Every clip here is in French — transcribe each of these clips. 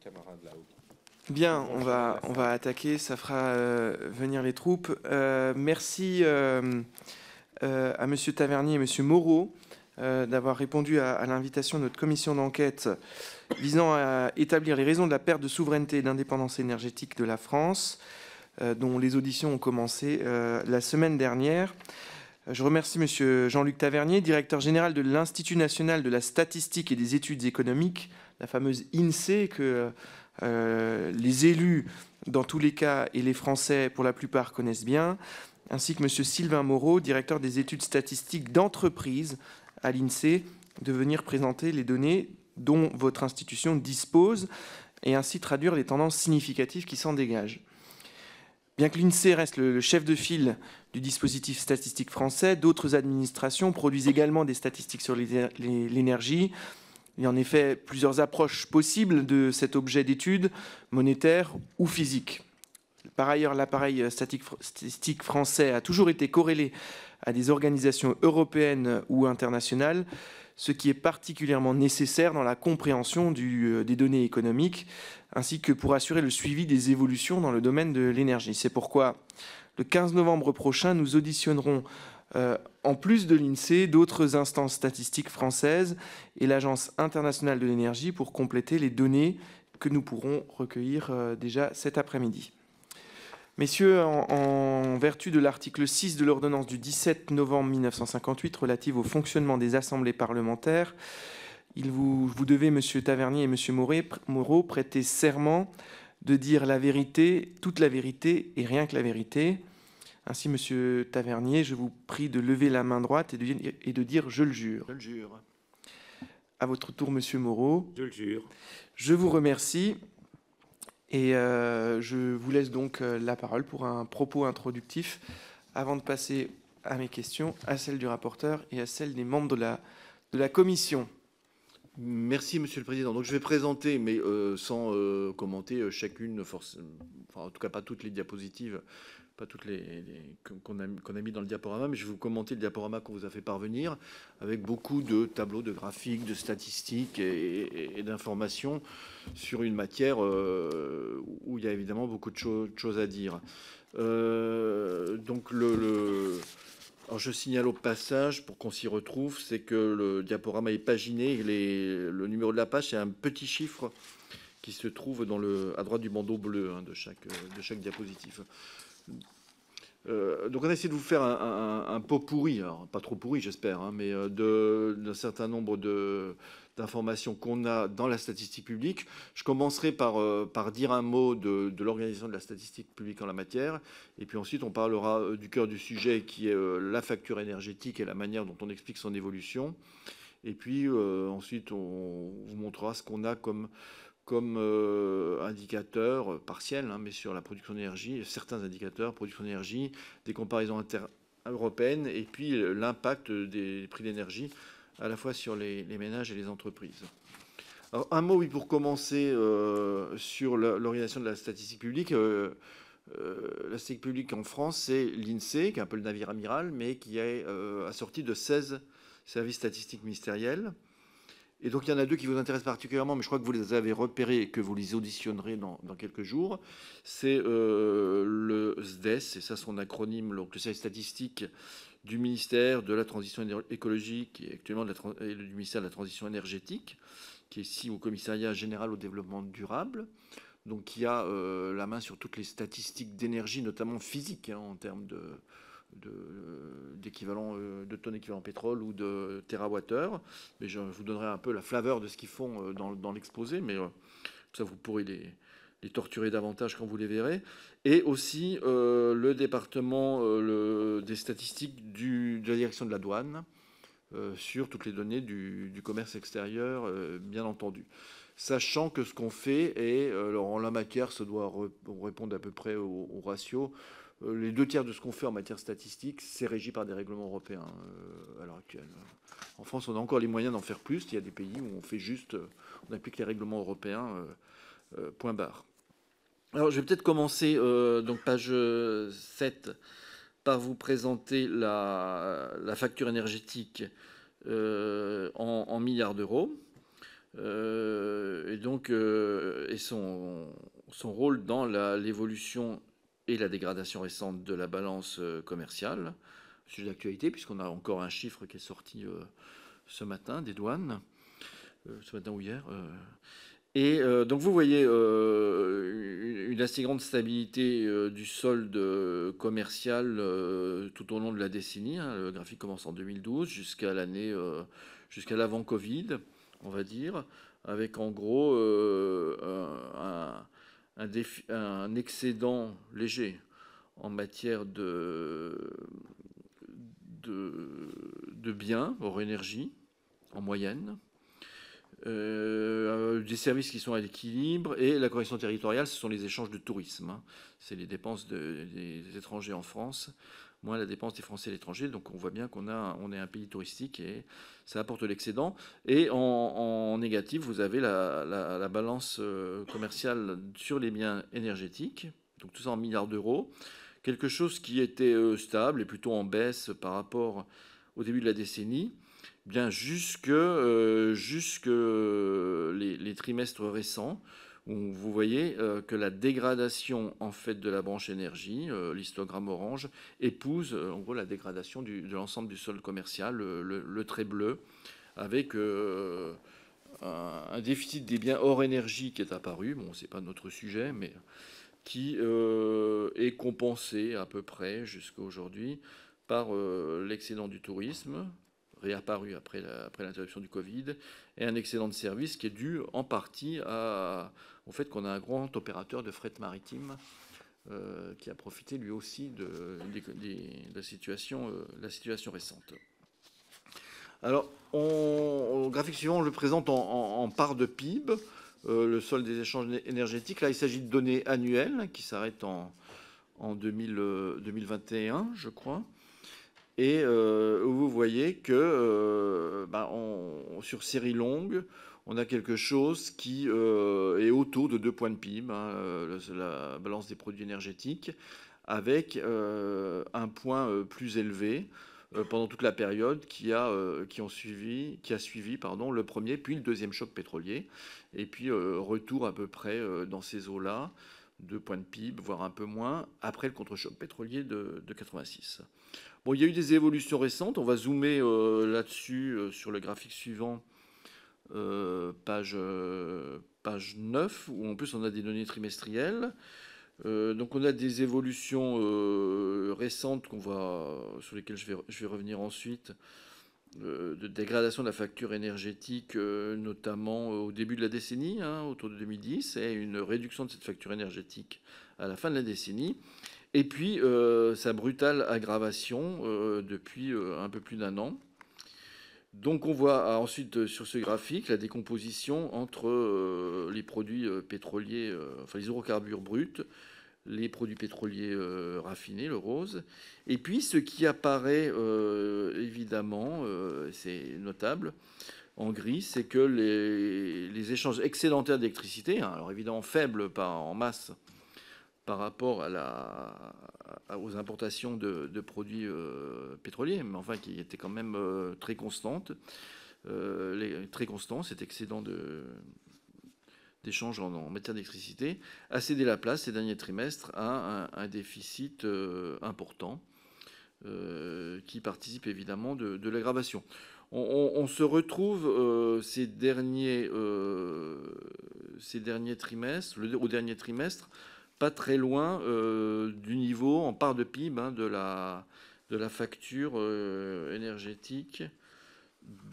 camarades là-haut. Bien, on va, on va attaquer, ça fera euh, venir les troupes. Euh, merci euh, à Monsieur Tavernier et Monsieur Moreau d'avoir répondu à, à l'invitation de notre commission d'enquête visant à établir les raisons de la perte de souveraineté et d'indépendance énergétique de la France, dont les auditions ont commencé la semaine dernière. Je remercie Monsieur Jean-Luc Tavernier, directeur général de l'Institut national de la statistique et des études économiques, la fameuse INSEE que euh, les élus, dans tous les cas, et les Français, pour la plupart, connaissent bien, ainsi que M. Sylvain Moreau, directeur des études statistiques d'entreprise à l'INSEE, de venir présenter les données dont votre institution dispose et ainsi traduire les tendances significatives qui s'en dégagent. Bien que l'INSEE reste le chef de file du dispositif statistique français, d'autres administrations produisent également des statistiques sur l'énergie, il y a en effet plusieurs approches possibles de cet objet d'étude, monétaire ou physique. Par ailleurs, l'appareil statistique français a toujours été corrélé à des organisations européennes ou internationales, ce qui est particulièrement nécessaire dans la compréhension euh, des données économiques, ainsi que pour assurer le suivi des évolutions dans le domaine de l'énergie. C'est pourquoi, le 15 novembre prochain, nous auditionnerons euh, en plus de l'INSEE, d'autres instances statistiques françaises et l'Agence internationale de l'énergie pour compléter les données que nous pourrons recueillir euh, déjà cet après-midi. Messieurs, en, vertu de l'article 6 de l'ordonnance du 17 novembre 1958 relative au fonctionnement des assemblées parlementaires, il vous, vous devez, Monsieur Tavernier et Monsieur Moreau, prêter serment de dire la vérité, toute la vérité et rien que la vérité, ainsi, Monsieur Tavernier, je vous prie de lever la main droite et de, dire je le jure. Je le jure. À votre tour, Monsieur Moreau. Je le jure. Je vous remercie. Et euh, je vous laisse donc euh, la parole pour un propos introductif avant de passer à mes questions, à celles du rapporteur et à celles des membres de la, de la commission. Merci, Monsieur le Président. Donc, je vais présenter, mais euh, sans commenter chacune, force, enfin, en tout cas pas toutes les diapositives pas toutes les, qu'on a, mis dans le diaporama, mais je vais vous commenter le diaporama qu'on vous a fait parvenir, avec beaucoup de tableaux, de graphiques, de statistiques et, d'informations sur une matière euh, où il y a évidemment beaucoup de choses à dire. Euh, donc le, alors je signale au passage, pour qu'on s'y retrouve, c'est que le diaporama est paginé, le numéro de la page, c'est un petit chiffre qui se trouve dans le, à droite du bandeau bleu hein, de chaque diapositive. Euh, donc on a essayé de vous faire un, pot pourri, pas trop pourri j'espère, hein, mais euh, d'un certain nombre d'informations qu'on a dans la statistique publique. Je commencerai par, euh, par dire un mot de, l'organisation de la statistique publique en la matière, et puis ensuite on parlera du cœur du sujet qui est la facture énergétique et la manière dont on explique son évolution. Et puis ensuite on vous montrera ce qu'on a comme comme euh, indicateur partiel, hein, mais sur la production d'énergie, certains indicateurs, production d'énergie, des comparaisons inter-européennes, et puis euh, l'impact des prix d'énergie à la fois sur les, ménages et les entreprises. Un mot, oui, pour commencer euh, sur l'organisation de la statistique publique. la statistique publique en France, c'est l'INSEE, qui est un peu le navire amiral, mais qui est assorti de 16 services statistiques ministériels. Et donc il y en a deux qui vous intéressent particulièrement, mais je crois que vous les avez repérés et que vous les auditionnerez dans, quelques jours. C'est euh, le SDES, et ça son acronyme, le Service statistique du ministère de la Transition écologique et actuellement du ministère de la Transition énergétique, qui est ici au Commissariat général au développement durable. Donc qui a euh, la main sur toutes les statistiques d'énergie, notamment physique, hein, en termes de, d'équivalent de, de tonnes équivalent pétrole ou de terawattheure. Mais je vous donnerai un peu la flaveur de ce qu'ils font euh, dans, l'exposé, mais euh, ça vous pourrez les, les, torturer davantage quand vous les verrez. Et aussi euh, le département des statistiques de la direction de la douane sur toutes les données du, commerce extérieur, bien entendu. Sachant que ce qu'on fait, et alors en la matière, ça doit répondre à peu près au, au ratio, euh, les deux tiers de ce qu'on fait en matière statistique, c'est régi par des règlements européens euh, à l'heure actuelle. En France, on a encore les moyens d'en faire plus. Il y a des pays où on fait juste, euh, on applique les règlements européens, point barre. Alors, je vais peut-être commencer, donc page 7, par vous présenter la, facture énergétique en, milliards d'euros. et donc et son, son rôle dans l'évolution et la dégradation récente de la balance commerciale, sujet d'actualité, puisqu'on a encore un chiffre qui est sorti ce matin des douanes, ce matin ou hier. Et euh, donc vous voyez euh, une, assez grande stabilité euh, du solde commercial tout au long de la décennie. Hein. Le graphique commence en 2012 jusqu'à l'année, jusqu'à l'avant Covid, on va dire, avec en gros un, excédent léger en matière de, de, de biens hors énergie en moyenne. Euh, des services qui sont à l'équilibre et la correction territoriale, ce sont les échanges de tourisme. Hein. C'est les dépenses des étrangers en France, moins la dépense des Français à l'étranger. Donc on voit bien qu'on a, on est un pays touristique et ça apporte l'excédent. Et en, négatif, vous avez la, balance euh, commerciale sur les biens énergétiques, donc tout ça en milliards d'euros. Quelque chose qui était euh, stable et plutôt en baisse par rapport au début de la décennie bien jusque, euh, jusque les, trimestres récents, vous voyez euh, que la dégradation en fait de la branche énergie, euh, l'histogramme orange, épouse en gros la dégradation de l'ensemble du sol commercial, le, trait bleu, avec un, un, déficit des biens hors énergie qui est apparu. Bon, c'est pas notre sujet, mais qui est compensé à peu près jusqu'à aujourd'hui par l'excédent du tourisme, réapparu après l'interruption du Covid, et un excédent de service qui est dû en partie au fait qu'on a un grand opérateur de fret maritime euh, qui a profité lui aussi de, la, situation, euh, la situation récente. Alors, on, au graphique suivant, on le présente en, part de PIB, euh, le solde des échanges énergétiques. Là, il s'agit de données annuelles qui s'arrêtent en, en 2021, je crois. Et euh, vous voyez que euh, bah, sur série longue, on a quelque chose qui euh, est autour de 2 points de PIB, hein, la balance des produits énergétiques, avec un point plus élevé pendant toute la période qui a, suivi, le premier puis le deuxième choc pétrolier. Et puis retour à peu près dans ces eaux-là, 2 points de PIB, voire un peu moins, après le contre-choc pétrolier de, de 86. Il y a eu des évolutions récentes. On va zoomer euh, là-dessus euh, sur le graphique suivant, euh, page, page 9, où en plus on a des données trimestrielles. donc on a des évolutions récentes sur lesquelles je vais, je vais revenir ensuite, de dégradation de la facture énergétique, notamment au début de la décennie, hein, autour de 2010, et une réduction de cette facture énergétique à la fin de la décennie. Et puis, euh, sa brutale aggravation euh, depuis euh, un peu plus d'un an. Donc, on voit ensuite sur ce graphique la décomposition entre les produits pétroliers, enfin les hydrocarbures bruts, les produits pétroliers raffinés, le rose, et puis ce qui apparaît évidemment, c'est notable, en gris, c'est que les, échanges excédentaires d'électricité, hein, alors évidemment faibles en masse par rapport aux importations de, produits euh, pétroliers, mais enfin qui étaient quand même euh, très constantes, euh, très constants, cet excédent de, d'échange en, matière d'électricité, a cédé la place ces derniers trimestres à un, déficit important qui participe évidemment de, l'aggravation. On, se retrouve ces, derniers, ces derniers trimestres, au dernier trimestre, pas très loin euh, du niveau en part de PIB hein, de, la, de la facture euh, énergétique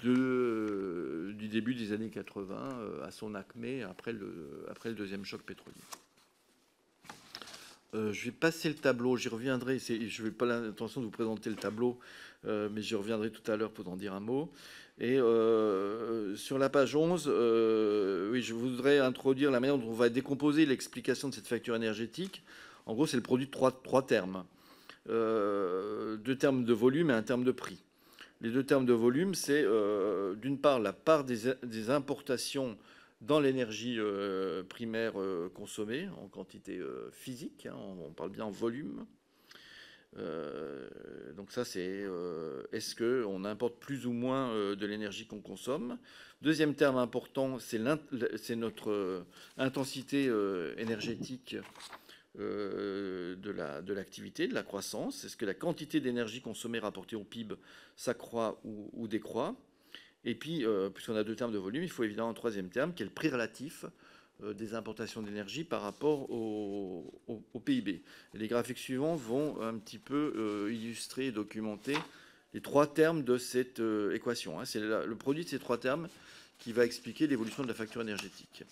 du début des années 80 euh, à son acmé après le, après le deuxième choc pétrolier. je vais passer le tableau, j'y reviendrai. Je n'ai pas l'intention de vous présenter le tableau, mais j'y reviendrai tout à l'heure pour en dire un mot. Et euh, sur la page 11, euh, oui, je voudrais introduire la manière dont on va décomposer l'explication de cette facture énergétique. En gros, c'est le produit de trois, termes. Euh, deux termes de volume et un terme de prix. Les deux termes de volume, c'est d'une part la part des, importations dans l'énergie primaire consommée en quantité physique, hein, on, parle bien en volume, donc ça, c'est est-ce qu'on importe plus ou moins de l'énergie qu'on consomme? Deuxième terme important, c'est notre intensité énergétique de l'activité, de, la croissance. Est-ce que la quantité d'énergie consommée rapportée au PIB s'accroît ou, décroît? Et puis, puisqu'on a deux termes de volume, il faut évidemment un troisième terme qui est le prix relatif euh, des importations d'énergie par rapport au, PIB. les graphiques suivants vont un petit peu euh, illustrer et documenter les trois termes de cette euh, équation. Hein. C'est le produit de ces trois termes qui va expliquer l'évolution de la facture énergétique.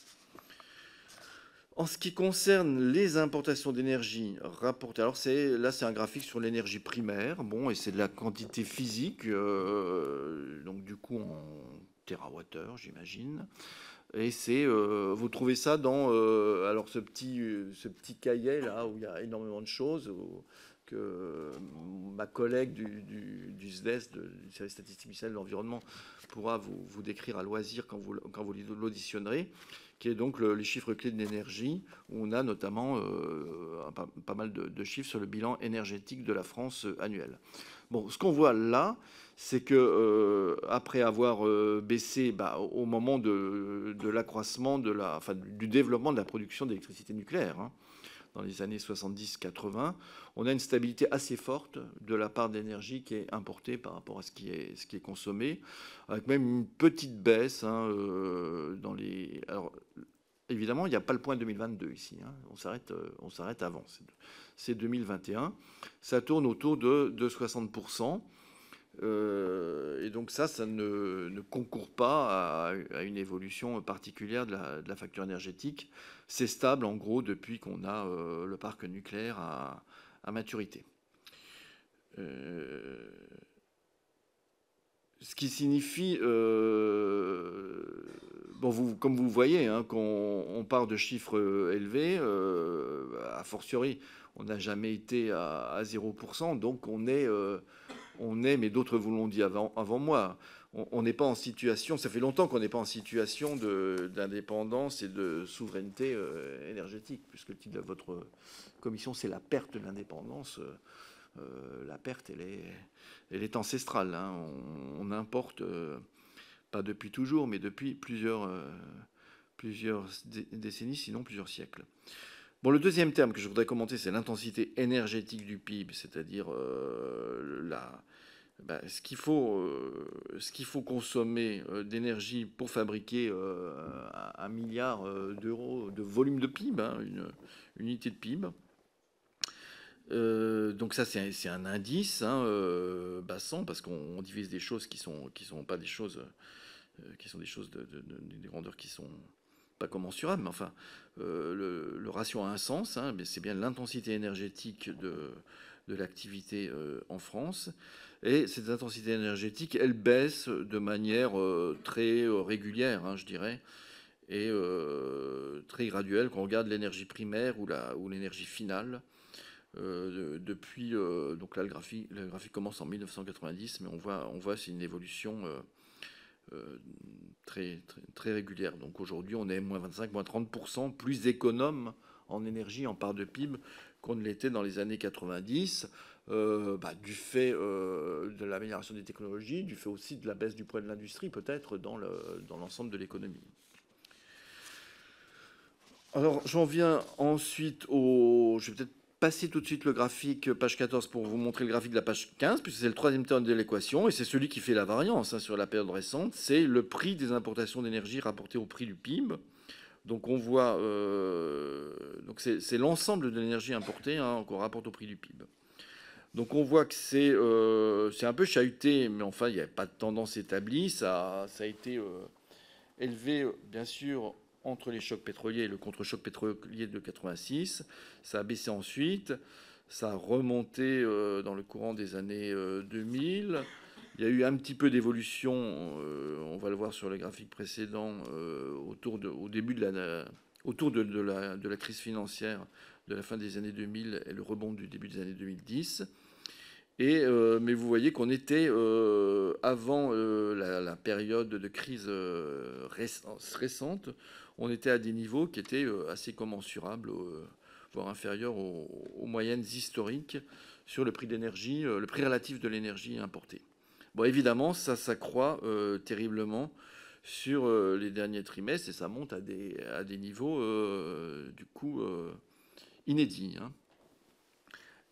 En ce qui concerne les importations d'énergie rapportées, alors c'est là c'est un graphique sur l'énergie primaire, bon et c'est de la quantité physique, donc du coup en TWh j'imagine. Et c'est, euh, vous trouvez ça dans euh, alors ce petit, ce petit cahier là où il y a énormément de choses que ma collègue du, du, SDES, e du service statistique de l'environnement, pourra vous, vous, décrire à loisir quand vous, quand vous l'auditionnerez, qui est donc les chiffres clés de l'énergie, où on a notamment euh, pas, mal de, de, chiffres sur le bilan énergétique de la France annuel. Bon, ce qu'on voit là, c'est que euh, après avoir euh, baissé bah, au moment de, l'accroissement du développement de la production d'électricité nucléaire hein, dans les années 70-80, on a une stabilité assez forte de la part d'énergie qui est importée par rapport à ce qui est, consommé, avec même une petite baisse hein, euh. Alors, évidemment, il n'y a pas le point 2022 ici. Hein, on s'arrête, on s'arrête avant. C'est 2021. Ça tourne autour de, de 60 euh, et donc ça, ça ne, concourt pas à, une évolution particulière de la, facture énergétique. C'est stable en gros depuis qu'on a euh, le parc nucléaire à, maturité. Euh, ce qui signifie, bon, comme vous voyez, hein, qu'on on part de chiffres élevés, a fortiori, on n'a jamais été à, à 0%, donc on est on est, mais d'autres vous l'ont dit avant, moi, on n'est pas en situation, ça fait longtemps qu'on n'est pas en situation d'indépendance et de souveraineté euh, énergétique, puisque le titre de votre commission, c'est la perte de l'indépendance. Euh, euh, la perte, elle est, elle est ancestrale. Hein. On, importe, pas depuis toujours, mais depuis plusieurs, plusieurs décennies, sinon plusieurs siècles. Bon, le deuxième terme que je voudrais commenter, c'est l'intensité énergétique du PIB, c'est-à-dire euh, bah, ce qu'il faut, euh, faut, consommer euh, d'énergie pour fabriquer un milliard d'euros de volume de PIB, hein, une, unité de PIB. donc ça c'est un, indice hein, bassant parce qu'on divise des choses qui sont qui sont pas des choses qui sont des choses de, des grandeurs qui sont commensurable, mais enfin, euh, le, ratio a un sens, hein, c'est bien l'intensité énergétique de, l'activité euh, en France. Et cette intensité énergétique, elle baisse de manière euh, très régulière, hein, je dirais, et très graduelle quand on regarde l'énergie primaire ou, l'énergie finale. depuis, donc là, le graphique, le graphique commence en 1990, mais on voit, on voit c'est une évolution euh, très, régulière. Donc aujourd'hui, on est moins 25, moins 30% plus économe en énergie en part de PIB qu'on ne l'était dans les années 90, euh, bah, du fait euh, de l'amélioration des technologies, du fait aussi de la baisse du poids de l'industrie, peut-être dans l'ensemble de l'économie. Alors j'en viens ensuite au... Je vais peut-être passer tout de suite le graphique, page 14, pour vous montrer le graphique de la page 15, puisque c'est le troisième terme de l'équation, et c'est celui qui fait la variance hein, sur la période récente, c'est le prix des importations d'énergie rapporté au prix du PIB. Donc on voit, euh, donc c'est l'ensemble de l'énergie importée hein, qu'on rapporte au prix du PIB. Donc on voit que c'est euh, un peu chahuté, mais enfin il n'y a pas de tendance établie. Ça, ça a été euh, élevé, bien sûr, entre les chocs pétroliers et le contre-choc pétrolier de 86. Ça a baissé ensuite. Ça a remonté euh, dans le courant des années 2000. Euh, Il y a eu un petit peu d'évolution, euh, on va le voir sur le graphique précédent, autour de, au début de la, autour de, la, de la crise financière de la fin des années 2000 et le rebond du début des années 2010. Et, mais vous voyez qu'on était avant la, période de crise récente, on était à des niveaux qui étaient euh, assez commensurables, euh, voire inférieure aux, moyennes historiques sur le prix d'énergie, le prix relatif de l'énergie importée. Bon, évidemment, ça s'accroît terriblement sur les derniers trimestres et ça monte à des, niveaux du coup inédits. Hein.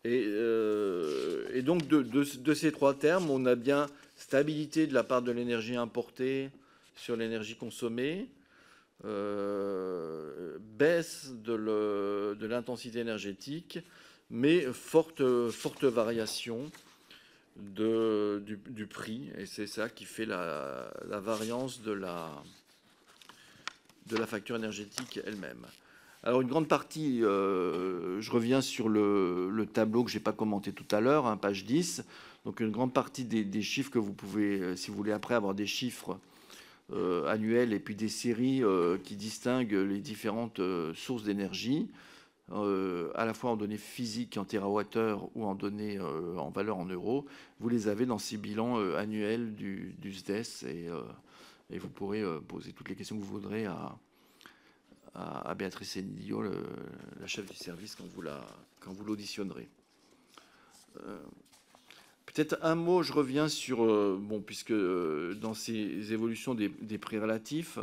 Euh, et, donc, de, ces trois termes, on a bien stabilité de la part de l'énergie importée sur l'énergie consommée, euh, baisse de l'intensité énergétique, mais forte, variation du, prix. Et c'est ça qui fait la, variance de la, de la facture énergétique elle-même. Alors une grande partie, euh, je reviens sur le, tableau que je n'ai pas commenté tout à l'heure, hein, page 10. Donc une grande partie des, chiffres que vous pouvez, euh, si vous voulez après avoir des chiffres euh, annuels et puis des séries qui distinguent les différentes sources d'énergie, à la fois en données physiques, en TWh ou en données en valeur en euros, vous les avez dans ces bilans annuels du, SDES et, et, vous pourrez poser toutes les questions que vous voudrez à, Béatrice Endio, la chef du service, quand vous, l'auditionnerez. Euh, peut-être un mot, je reviens sur, euh, bon, puisque euh, dans ces évolutions des, prix relatifs,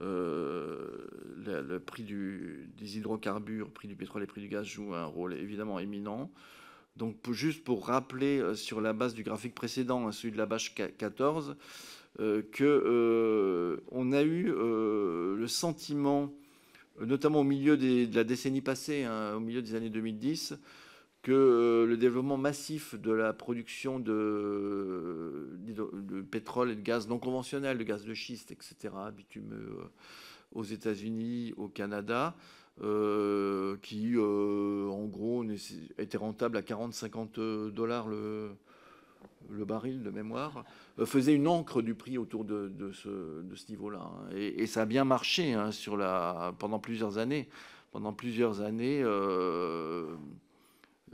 le, prix des hydrocarbures, prix du pétrole et prix du gaz jouent un rôle évidemment éminent. Donc juste pour rappeler sur la base du graphique précédent, hein, celui de la bâche 14, que on a eu le sentiment notamment au milieu de la décennie passée, hein, au milieu des années 2010, que euh, le développement massif de la production de, pétrole et de gaz non conventionnel, de gaz de schiste, etc., bitumeux euh, aux États-Unis, au Canada, euh, qui en gros était rentable à 40-50 dollars le, baril de mémoire, faisait une encre du prix autour de, ce, niveau-là. Hein. Et, ça a bien marché hein, pendant plusieurs années. Pendant plusieurs années,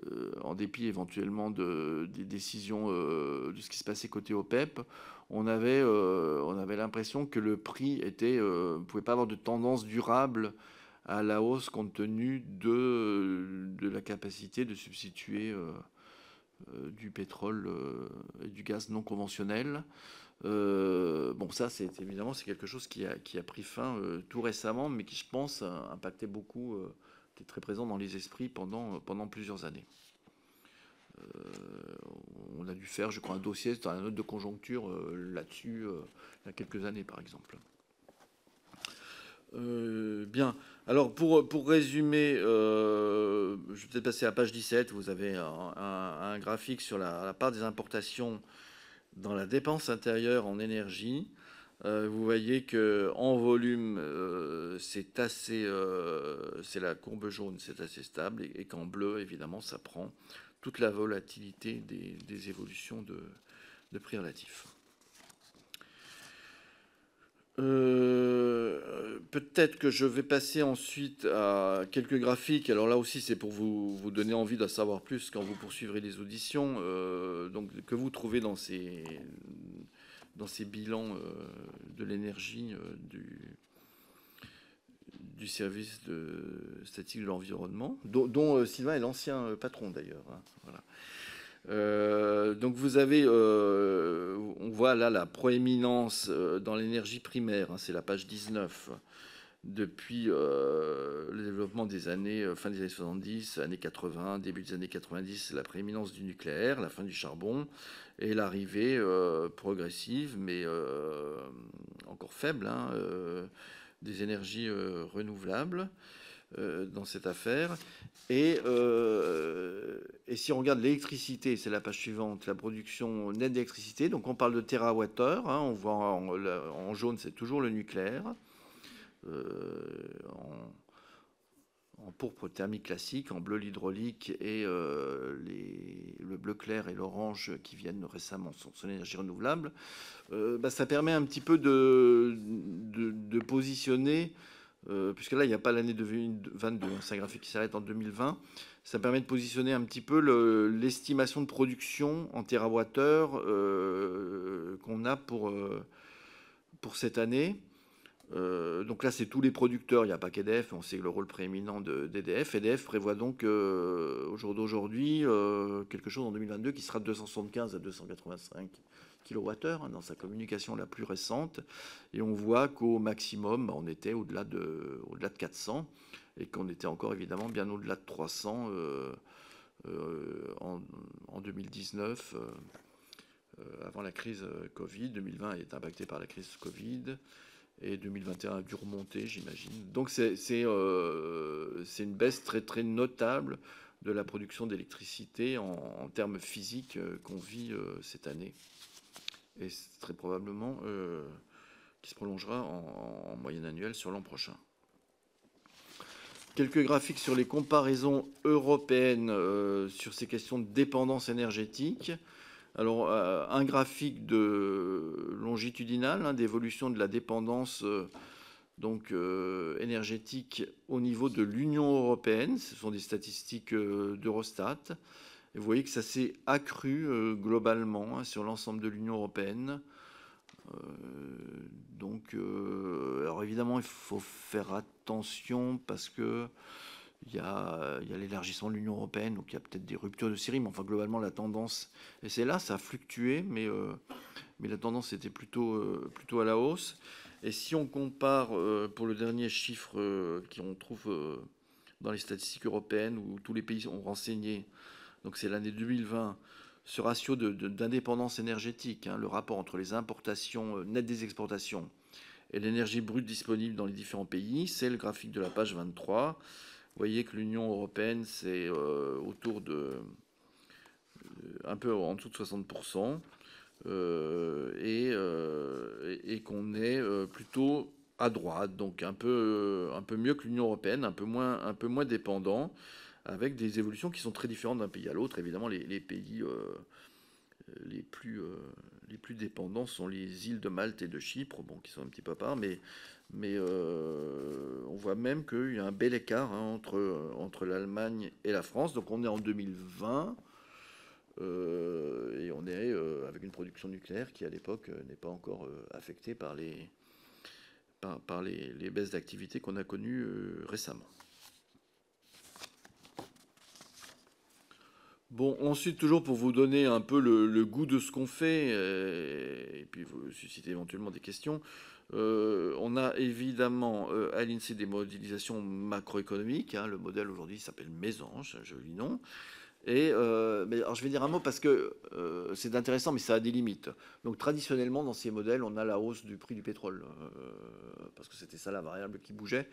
euh, euh, en dépit éventuellement de, des décisions de ce qui se passait côté OPEP, on avait, on avait l'impression que le prix était, ne pouvait pas avoir de tendance durable à la hausse compte tenu de, de la capacité de substituer euh, du pétrole euh, et du gaz non conventionnel. Euh, bon, ça, c'est évidemment c'est quelque chose qui a, qui a pris fin tout récemment, mais qui, je pense, a impacté beaucoup, était très présent dans les esprits pendant, pendant plusieurs années. on a dû faire, je crois, un dossier dans la note de conjoncture là-dessus il y a quelques années, par exemple. bien. Alors, pour, pour résumer, euh, je vais peut-être passer à page 17. Vous avez un, graphique sur la, part des importations dans la dépense intérieure en énergie. Euh, vous voyez que en volume, euh, c'est assez, c'est la courbe jaune, c'est assez stable, et, qu'en bleu, évidemment, ça prend toute la volatilité des, évolutions de, prix relatifs. Euh, peut-être que je vais passer ensuite à quelques graphiques. Alors là aussi, c'est pour vous, donner envie de savoir plus quand vous poursuivrez les auditions. Euh, donc, que vous trouvez dans ces, dans ces bilans euh, de l'énergie du, du service de statistique de l'environnement, dont, Sylvain est l'ancien patron d'ailleurs. Hein, voilà. Euh, donc vous avez, euh, on voit là la proéminence euh, dans l'énergie primaire, hein, c'est la page 19, depuis le développement des années, fin des années 70, années 80, début des années 90, la prééminence du nucléaire, la fin du charbon et l'arrivée progressive, mais encore faible, hein, des énergies renouvelables. Euh, dans cette affaire. Et, euh, et, si on regarde l'électricité, c'est la page suivante, la production nette d'électricité, donc on parle de TWh, hein, on voit en, jaune c'est toujours le nucléaire, euh, en, pourpre thermique classique, en bleu l'hydraulique et les, le bleu clair et l'orange qui viennent récemment sont, son énergie renouvelable. Bah, ça permet un petit peu de, positionner euh, puisque là, il n'y a pas l'année 2022, hein, c'est un graphique qui s'arrête en 2020. Ça permet de positionner un petit peu l'estimation de production en euh, qu'on a euh, pour cette année. Donc là, c'est tous les producteurs, il n'y a pas qu'EDF, on sait le rôle prééminent d'EDF. EDF prévoit donc au jour d'aujourd'hui quelque chose en 2022 qui sera de 275 à 285 kWh hein, dans sa communication la plus récente. Et on voit qu'au maximum, bah, on était au-delà de, au -delà de 400 et qu'on était encore évidemment bien au-delà de 300 euh, euh, en, 2019, euh, avant la crise Covid. 2020 est impacté par la crise Covid et 2021 a dû remonter, j'imagine. Donc c'est une baisse très très notable de la production d'électricité en, termes physiques qu'on vit cette année et très probablement euh, qui se prolongera en, moyenne annuelle sur l'an prochain. Quelques graphiques sur les comparaisons européennes euh, sur ces questions de dépendance énergétique. Alors, euh, un graphique de longitudinal hein, d'évolution de la dépendance donc, énergétique au niveau de l'Union européenne. Ce sont des statistiques d'Eurostat vous voyez que ça s'est accru euh, globalement hein, sur l'ensemble de l'Union européenne. Euh, donc, euh, alors évidemment, il faut faire attention parce que il y a, l'élargissement de l'Union européenne, donc il y a peut-être des ruptures de série, mais enfin globalement la tendance, et c'est là, ça a fluctué, mais, mais la tendance était plutôt, plutôt à la hausse. Et si on compare pour le dernier chiffre qu'on trouve dans les statistiques européennes, où tous les pays ont renseigné donc c'est l'année 2020, ce ratio d'indépendance énergétique, hein, le rapport entre les importations euh, nettes des exportations et l'énergie brute disponible dans les différents pays, c'est le graphique de la page 23. Vous voyez que l'Union européenne, c'est euh, autour de euh, un peu en dessous de 60%, et, et qu'on est plutôt à droite, donc un peu, un peu mieux que l'Union européenne, un peu moins, un peu moins dépendant avec des évolutions qui sont très différentes d'un pays à l'autre. Évidemment, les, pays euh, les, plus, euh, les plus dépendants sont les îles de Malte et de Chypre, bon, qui sont un petit peu à part, mais, mais euh, on voit même qu'il y a un bel écart hein, entre, entre l'Allemagne et la France. Donc on est en 2020. et on est avec une production nucléaire qui à l'époque n'est pas encore affectée par les, par, les, les baisses d'activité qu'on a connues récemment. Bon, ensuite, toujours pour vous donner un peu le, goût de ce qu'on fait, euh, et, puis vous susciter éventuellement des questions, euh, on a évidemment euh, à l'INSEE des modélisations macroéconomiques. Hein. le modèle aujourd'hui s'appelle Mésange, un joli nom. Et alors je vais dire un mot parce que c'est intéressant, mais ça a des limites. Donc traditionnellement, dans ces modèles, on a la hausse du prix du pétrole, parce que c'était ça la variable qui bougeait.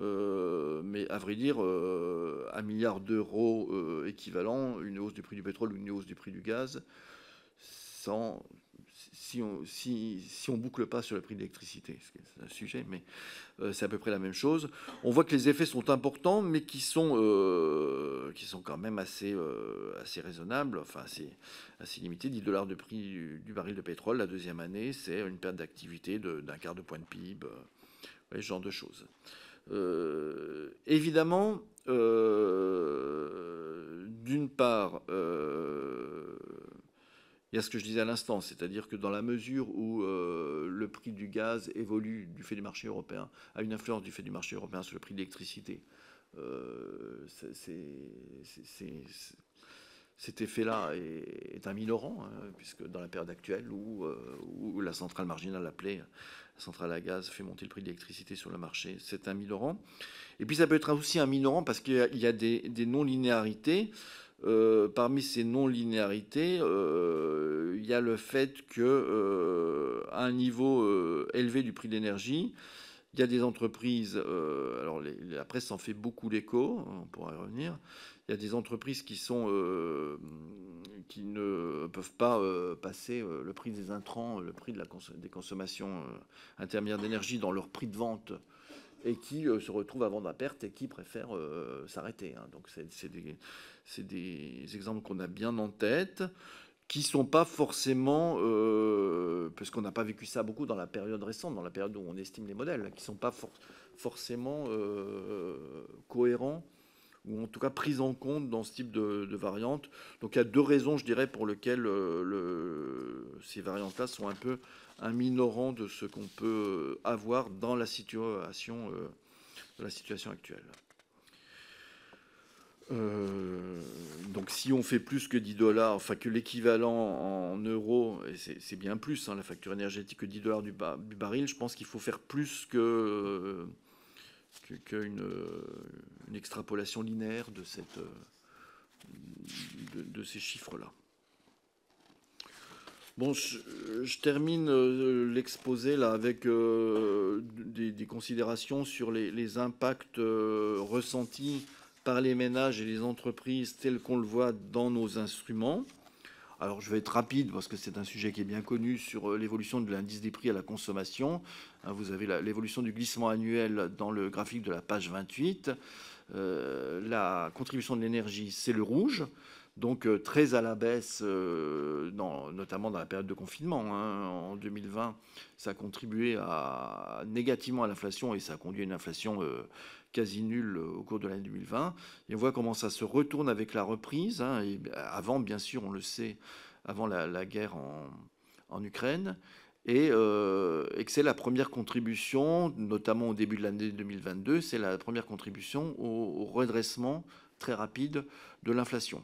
Euh, mais à vrai dire, euh, un milliard d'euros euh, équivalent, une hausse du prix du pétrole ou une hausse du prix du gaz, sans, si on si, boucle pas sur le prix de l'électricité, c'est un sujet, mais c'est à peu près la même chose. On voit que les effets sont importants, mais qui sont qui sont quand même assez assez raisonnables, enfin assez assez limités. 10 dollars de prix du, baril de pétrole la deuxième année, c'est une perte d'activité d'un quart de point de PIB, ce genre de choses. Euh, évidemment, euh, d'une part, euh, il y a ce que je disais à l'instant, c'est-à-dire que dans la mesure où le prix du gaz évolue du fait du marché européen, a une influence du fait du marché européen sur le prix de l'électricité, cet effet-là est, un minorant, hein, puisque dans la période actuelle où, où la centrale marginale appelée la centrale à gaz fait monter le prix de l'électricité sur le marché, c'est un minorant. Et puis ça peut être aussi un minorant parce qu'il y a, des, non-linéarités. Euh, parmi ces non-linéarités, euh, il y a le fait que euh, à un niveau élevé du prix de l'énergie, il y a des entreprises, alors la presse s'en fait beaucoup l'écho, on pourra y revenir, il y a des entreprises qui ne peuvent pas euh, passer euh, le prix des intrants, le prix des consommations euh, intermédiaires d'énergie dans leur prix de vente et qui se retrouvent à vendre à perte et qui préfèrent s'arrêter. Hein. Donc c'est des, exemples qu'on a bien en tête, qui sont pas forcément, parce qu'on n'a pas vécu ça beaucoup dans la période récente, dans la période où on estime les modèles, qui sont pas forcément cohérents ou en tout cas prise en compte dans ce type de, variante. Donc il y a deux raisons, je dirais, pour lesquelles ces variantes-là sont un peu un minorant de ce qu'on peut avoir dans la situation, situation actuelle. Euh, donc si on fait plus que 10 dollars, enfin que l'équivalent en euros, et c'est bien plus, hein, la facture énergétique que 10 dollars du, baril, je pense qu'il faut faire plus que qu'une une extrapolation linéaire de, cette, de, ces chiffres-là. Bon, je, termine euh, l'exposé là avec euh, des, considérations sur les, impacts ressentis par les ménages et les entreprises tels qu'on le voit dans nos instruments. Alors je vais être rapide parce que c'est un sujet qui est bien connu sur euh, l'évolution de l'indice des prix à la consommation. Hein, vous avez l'évolution du glissement annuel dans le graphique de la page 28. Euh, la contribution de l'énergie, c'est le rouge donc euh, très à la baisse, euh, notamment dans la période de confinement. Hein. En 2020, ça a contribué négativement à l'inflation et ça a conduit à une inflation quasi nulle au cours de l'année 2020. Et on voit comment ça se retourne avec la reprise. Hein. et avant, bien sûr, on le sait, avant la, guerre en, Ukraine. Et, que c'est la première contribution, notamment au début de l'année 2022, c'est la première contribution au redressement très rapide de l'inflation.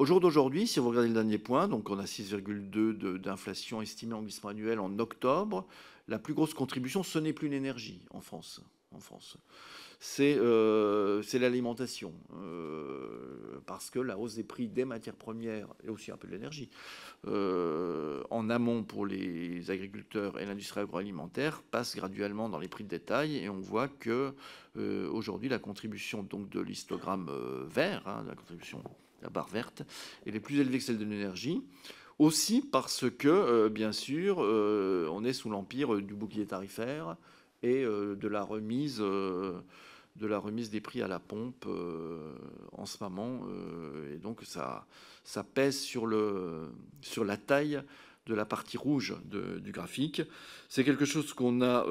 Au jour d'aujourd'hui, si vous regardez le dernier point, donc on a 6,2% d'inflation estimée en glissement annuel en octobre, la plus grosse contribution, ce n'est plus l'énergie en France. En France. C'est euh, l'alimentation, euh, parce que la hausse des prix des matières premières et aussi un peu de l'énergie, euh, en amont pour les agriculteurs et l'industrie agroalimentaire, passe graduellement dans les prix de détail et on voit que aujourd'hui la contribution donc de l'histogramme vert, hein, la contribution la barre verte, elle est plus élevée que celle de l'énergie. Aussi parce que, bien sûr, on est sous l'empire du bouclier tarifaire et euh, de la remise de la remise des prix à la pompe en ce moment. et donc, ça, ça pèse sur, le, sur la taille de la partie rouge du graphique. C'est quelque chose qu'on a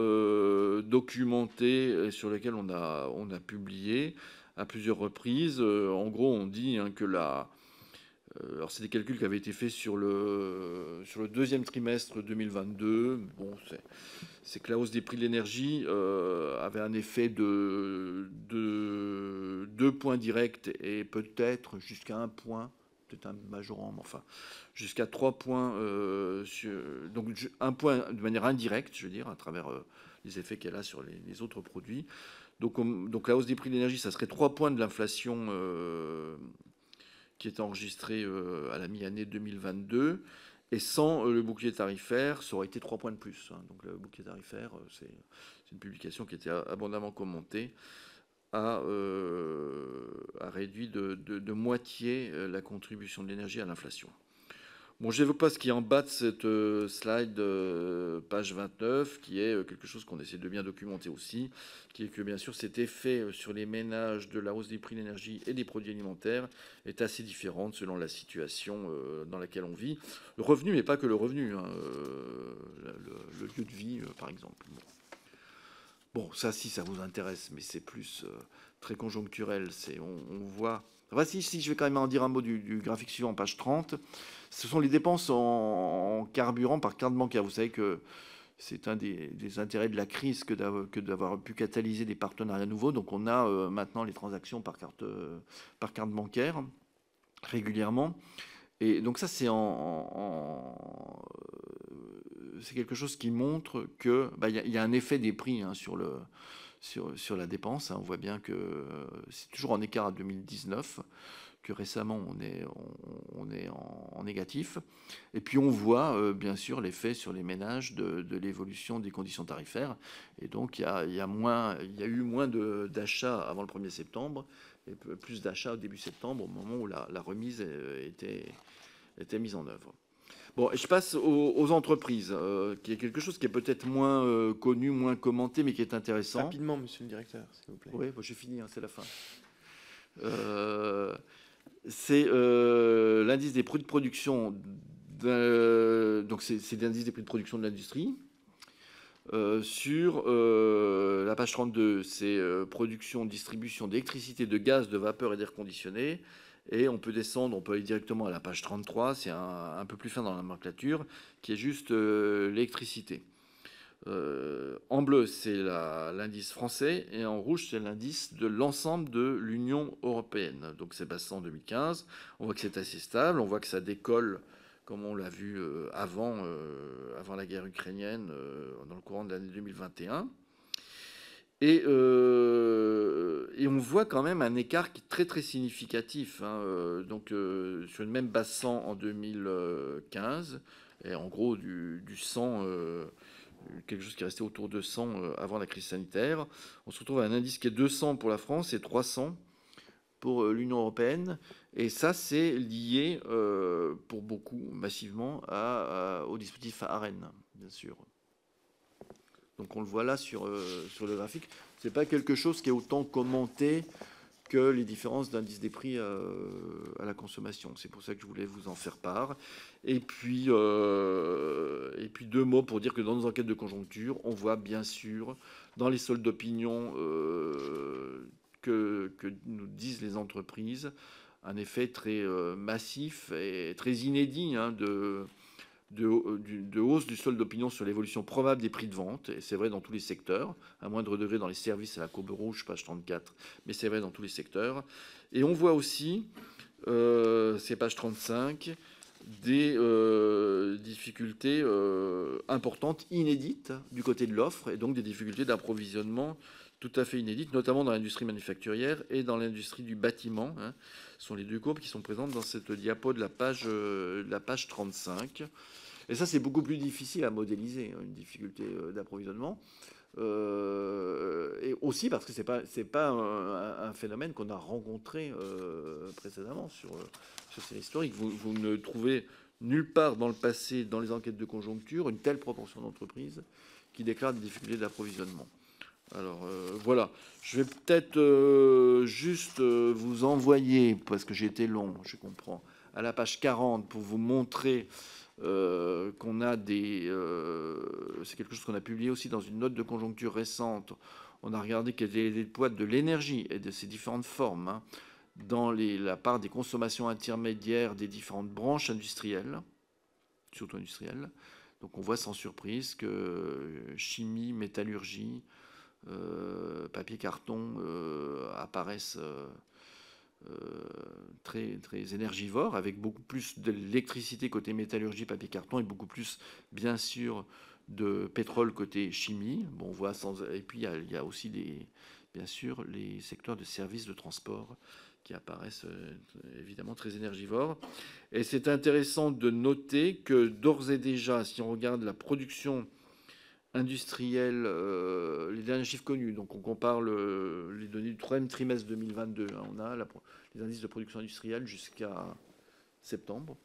documenté et sur lequel on a, on a publié à plusieurs reprises. Euh, en gros, on dit hein, que la... Euh, alors, c'est des calculs qui avaient été faits sur le, sur le deuxième trimestre 2022. Bon, c'est que la hausse des prix de l'énergie euh, avait un effet de, de deux points directs et peut-être jusqu'à un point, peut-être un majorant, mais enfin, jusqu'à trois points. donc, un point de manière indirecte, je veux dire, à travers les effets qu'elle a sur les autres produits. Donc, la hausse des prix de l'énergie, ça serait 3 points de l'inflation euh, qui est enregistrée euh, à la mi-année 2022. Et sans euh, le bouclier tarifaire, ça aurait été 3 points de plus. Hein. Donc le bouclier tarifaire, c'est une publication qui était abondamment commentée, a, réduit de moitié la contribution de l'énergie à l'inflation. Bon, je n'évoque pas ce qui est en bas de cette euh, slide, euh, page 29, qui est euh, quelque chose qu'on essaie de bien documenter aussi, qui est que bien sûr cet effet sur les ménages de la hausse des prix de l'énergie et des produits alimentaires est assez différent selon la situation dans laquelle on vit. Le revenu, mais pas que le revenu, hein, le, lieu de vie, par exemple. Bon. ça, si ça vous intéresse, mais c'est plus très conjoncturel. C'est, on, voit. Voici, si, je vais quand même en dire un mot du, graphique suivant, page 30 ce sont les dépenses en, carburant par carte bancaire. Vous savez que c'est un des, intérêts de la crise que d'avoir pu catalyser des partenariats nouveaux. Donc on a euh, maintenant les transactions par carte, euh, par carte bancaire régulièrement. Et donc ça, c'est c'est quelque chose qui montre que bah, il y, a un effet des prix hein, sur, le, sur, la dépense. Hein. On voit bien que c'est toujours en écart à 2019 que récemment on est, on, est en, négatif. Et puis on voit euh, bien sûr l'effet sur les ménages de, l'évolution des conditions tarifaires. Et donc il y a, y a, eu moins d'achats avant le 1er septembre et plus d'achats au début septembre au moment où la, remise euh, était, était mise en œuvre. Bon, je passe aux, entreprises, euh, qui est quelque chose qui est peut-être moins connu, moins commenté, mais qui est intéressant. Rapidement, monsieur le directeur, s'il vous plaît. Oui, j'ai fini, hein, c'est la fin. Euh, c'est euh, l'indice des prix de production. donc c'est l'indice des prix de production de l'industrie. sur la page 32, c'est production, distribution d'électricité, de gaz, de vapeur et d'air conditionné. Et on peut descendre, on peut aller directement à la page 33, c'est un, peu plus fin dans la nomenclature, qui est juste l'électricité. en bleu, c'est l'indice français, et en rouge, c'est l'indice de l'ensemble de l'Union européenne. Donc c'est passé en 2015. On voit que c'est assez stable, on voit que ça décolle comme on l'a vu euh, avant, euh, avant la guerre ukrainienne, euh, dans le courant de l'année 2021. Et, et, on voit quand même un écart qui est très très significatif. Hein, donc sur une même base 100 en 2015, et en gros du, du 100, quelque chose qui est resté autour de 100 avant la crise sanitaire, on se retrouve à un indice qui est 200 pour la France et 300 pour l'Union européenne. Et ça, c'est lié euh, pour beaucoup, massivement, au dispositif AREN, bien sûr. Donc on le voit là sur, euh, le graphique. Ce n'est pas quelque chose qui est autant commenté que les différences d'indice des prix euh, à la consommation. C'est pour ça que je voulais vous en faire part. Et puis, et puis deux mots pour dire que dans nos enquêtes de conjoncture, on voit bien sûr dans les soldes d'opinion que, nous disent les entreprises un effet très euh, massif et très inédit hein, de, de, hausse du solde d'opinion sur l'évolution probable des prix de vente. Et c'est vrai dans tous les secteurs, à moindre degré dans les services à la courbe rouge, page 34, mais c'est vrai dans tous les secteurs. Et on voit aussi, euh, c'est page 35, des euh, difficultés importantes, inédites du côté de l'offre, et donc des difficultés d'approvisionnement tout à fait inédites, notamment dans l'industrie manufacturière et dans l'industrie du bâtiment. Hein. Ce sont les deux courbes qui sont présentes dans cette diapo de la page, euh, la page 35. Et ça, c'est beaucoup plus difficile à modéliser, hein, une difficulté euh, d'approvisionnement. Euh, et aussi parce que ce n'est pas, pas un, phénomène qu'on a rencontré précédemment sur, sur ces historiques. Vous, vous, ne trouvez nulle part dans le passé, dans les enquêtes de conjoncture, une telle proportion d'entreprises qui déclarent des difficultés d'approvisionnement. Alors euh, voilà, je vais peut-être euh, juste euh, vous envoyer, parce que j'ai été long, je comprends, à la page 40 pour vous montrer qu'on a des... c'est quelque chose qu'on a publié aussi dans une note de conjoncture récente. On a regardé quel était le poids de l'énergie et de ses différentes formes hein, dans la part des consommations intermédiaires des différentes branches industrielles, surtout industrielles. Donc on voit sans surprise que chimie, métallurgie, euh, papier carton euh, apparaissent euh, très, très énergivores, avec beaucoup plus d'électricité côté métallurgie, papier carton, et beaucoup plus, bien sûr, de pétrole côté chimie. Bon, on. Et puis, il y, a, aussi, bien sûr, les secteurs de services de transport qui apparaissent évidemment très énergivores. Et c'est intéressant de noter que d'ores et déjà, si on regarde la production industriels, euh, les derniers chiffres connus. Donc on compare les données du troisième trimestre 2022. Hein. on a les indices de production industrielle jusqu'à septembre.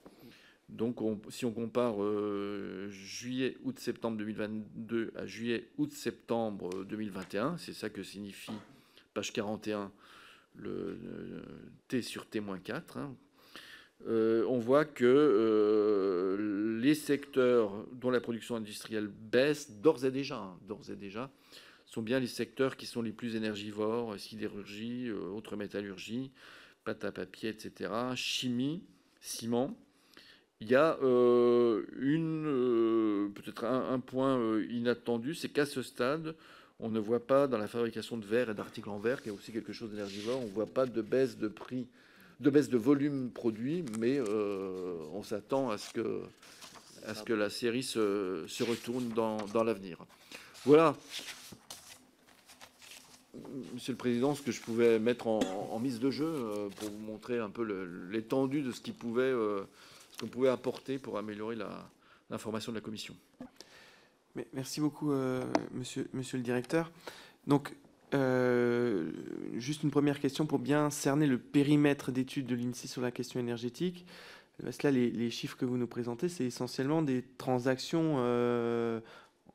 Donc si on compare euh, juillet, août, septembre 2022 à juillet, août, septembre 2021, c'est ça que signifie page 41 le, T sur T-4. Hein. Euh, on voit que euh, les secteurs dont la production industrielle baisse d'ores et déjà, hein, d'ores et déjà, sont bien les secteurs qui sont les plus énergivores, sidérurgie, euh, autres métallurgie, pâte à papier, etc., chimie, ciment. Il y a une peut-être un, point inattendu, c'est qu'à ce stade, on ne voit pas dans la fabrication de verre et d'articles en verre, qui est aussi quelque chose d'énergivore, on ne voit pas de baisse de prix de baisse de volume produit, mais euh, on s'attend à, ce que, à ce que la série se, se retourne dans, dans l'avenir. Voilà, Monsieur le Président, ce que je pouvais mettre en, mise de jeu euh, pour vous montrer un peu l'étendue de ce qui pouvait, euh, qu'on pouvait apporter pour améliorer l'information de la Commission. Merci beaucoup, monsieur, monsieur le Directeur. Donc, euh, juste une première question pour bien cerner le périmètre d'études de l'INSEE sur la question énergétique. Parce que là, les, chiffres que vous nous présentez, c'est essentiellement des transactions euh,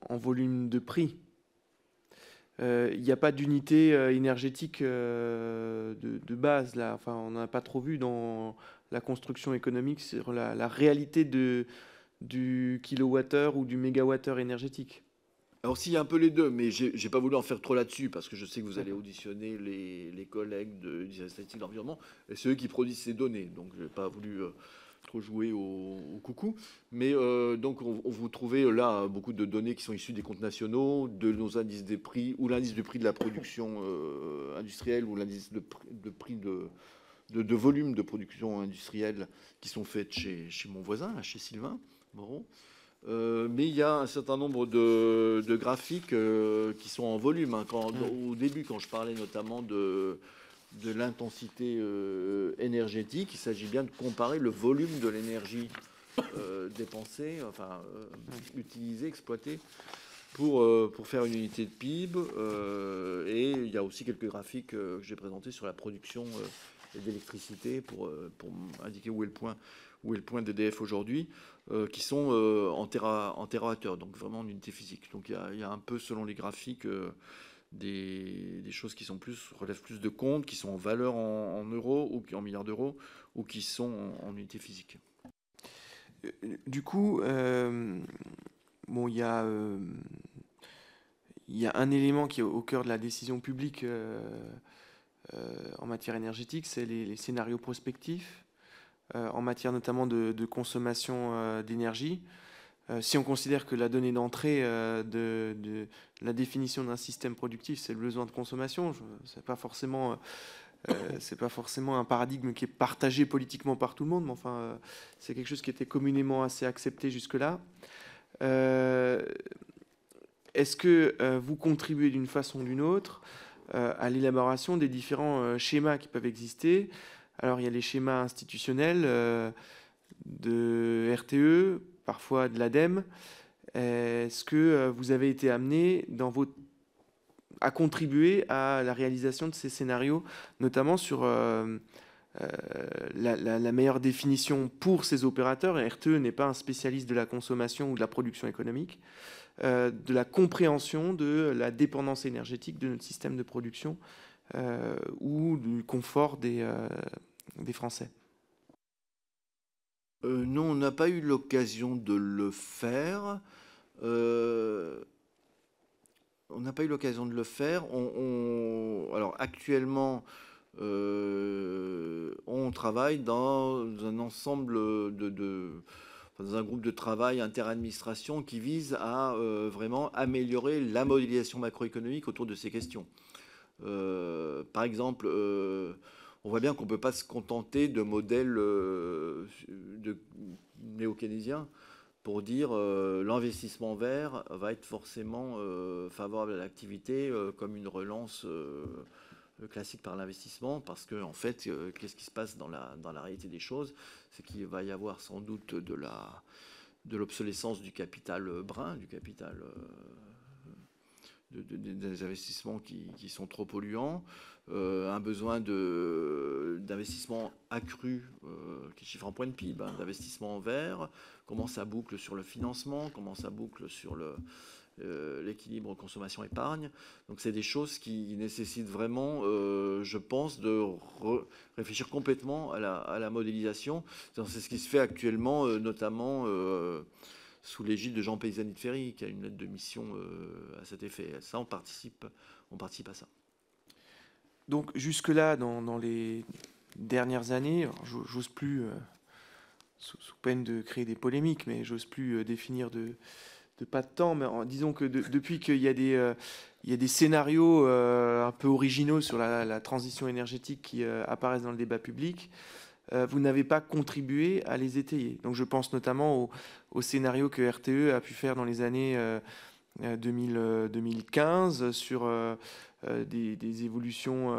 en volume de prix. Euh, il n'y a pas d'unité énergétique de, base là. Enfin, on n'en a pas trop vu dans la construction économique sur la, la réalité de, du kilowattheure ou du mégawattheure énergétique. Alors s'il y a un peu les deux, mais j'ai n'ai pas voulu en faire trop là-dessus parce que je sais que vous allez auditionner les, collègues de, des statistiques de l'environnement et c'est eux qui produisent ces données. Donc je n'ai pas voulu euh, trop jouer au, coucou. Mais euh, donc on, vous trouvez là beaucoup de données qui sont issues des comptes nationaux, de nos indices des prix ou l'indice du prix de la production euh, industrielle ou l'indice de, prix de, de, volume de production industrielle qui sont faites chez, chez mon voisin, chez Sylvain Moreau. Euh, mais il y a un certain nombre de, graphiques euh, qui sont en volume. Hein. Au début, quand je parlais notamment de, l'intensité euh, énergétique, il s'agit bien de comparer le volume de l'énergie dépensée, enfin utilisée, exploitée pour, pour faire une unité de PIB. et il y a aussi quelques graphiques que j'ai présentés sur la production d'électricité pour, pour indiquer où est le point où est le point d'EDF aujourd'hui, euh, qui sont euh, en, terra, en donc vraiment en unité physique. Donc il y, a, un peu, selon les graphiques, euh, des, choses qui sont plus, relèvent plus de comptes, qui sont en valeur en, euros ou en milliards d'euros, ou qui sont en, unité physique. Du coup, bon, il y a il y a un élément qui est au cœur de la décision publique en matière énergétique, c'est les, scénarios prospectifs. Euh, en matière notamment de, consommation euh, d'énergie. Euh, si on considère que la donnée d'entrée de, la définition d'un système productif, c'est le besoin de consommation, c'est pas forcément pas forcément un paradigme qui est partagé politiquement par tout le monde, mais enfin, c'est quelque chose qui était communément assez accepté jusque-là. Est-ce que vous contribuez d'une façon ou d'une autre à l'élaboration des différents schémas qui peuvent exister alors il y a les schémas institutionnels euh, de RTE, parfois de l'ADEME. Est-ce que euh, vous avez été amené dans à contribuer à la réalisation de ces scénarios, notamment sur euh, la, meilleure définition pour ces opérateurs? RTE n'est pas un spécialiste de la consommation ou de la production économique, de la compréhension de la dépendance énergétique de notre système de production ou du confort des, des Français euh, Non, on n'a pas eu l'occasion de le faire. Euh, on n'a pas eu l'occasion de le faire. Alors actuellement, euh, on travaille dans un ensemble de, dans un groupe de travail interadministration qui vise à vraiment améliorer la modélisation macroéconomique autour de ces questions. par exemple, on voit bien qu'on ne peut pas se contenter de modèles euh, néo-keynésiens pour dire euh, l'investissement vert va être forcément euh, favorable à l'activité comme une relance classique par l'investissement parce que en fait qu'est-ce qui se passe dans la, dans la réalité des choses? C'est qu'il va y avoir sans doute de la de l'obsolescence du capital brun du capital des investissements qui, sont trop polluants, euh, un besoin d'investissement accru euh, qui chiffre en point de PIB, hein, d'investissement vert, comment ça boucle sur le financement, comment ça boucle sur euh, l'équilibre consommation-épargne. Donc c'est des choses qui nécessitent vraiment, je pense, de réfléchir complètement à la, modélisation. C'est ce qui se fait actuellement, notamment sous l'égide de Jean Paysanit de Ferry, qui a une lettre de mission euh, à cet effet. Ça, on participe, on participe à ça. Donc jusque-là, dans, les dernières années, j'ose plus, euh, sous, peine de créer des polémiques, mais j'ose plus euh, définir de, pas de temps, mais disons que depuis qu'il y a des, des scénarios un peu originaux sur la, transition énergétique qui apparaissent dans le débat public, euh, vous n'avez pas contribué à les étayer. Donc je pense notamment au, scénario que RTE a pu faire dans les années 2015 euh, euh, sur des, évolutions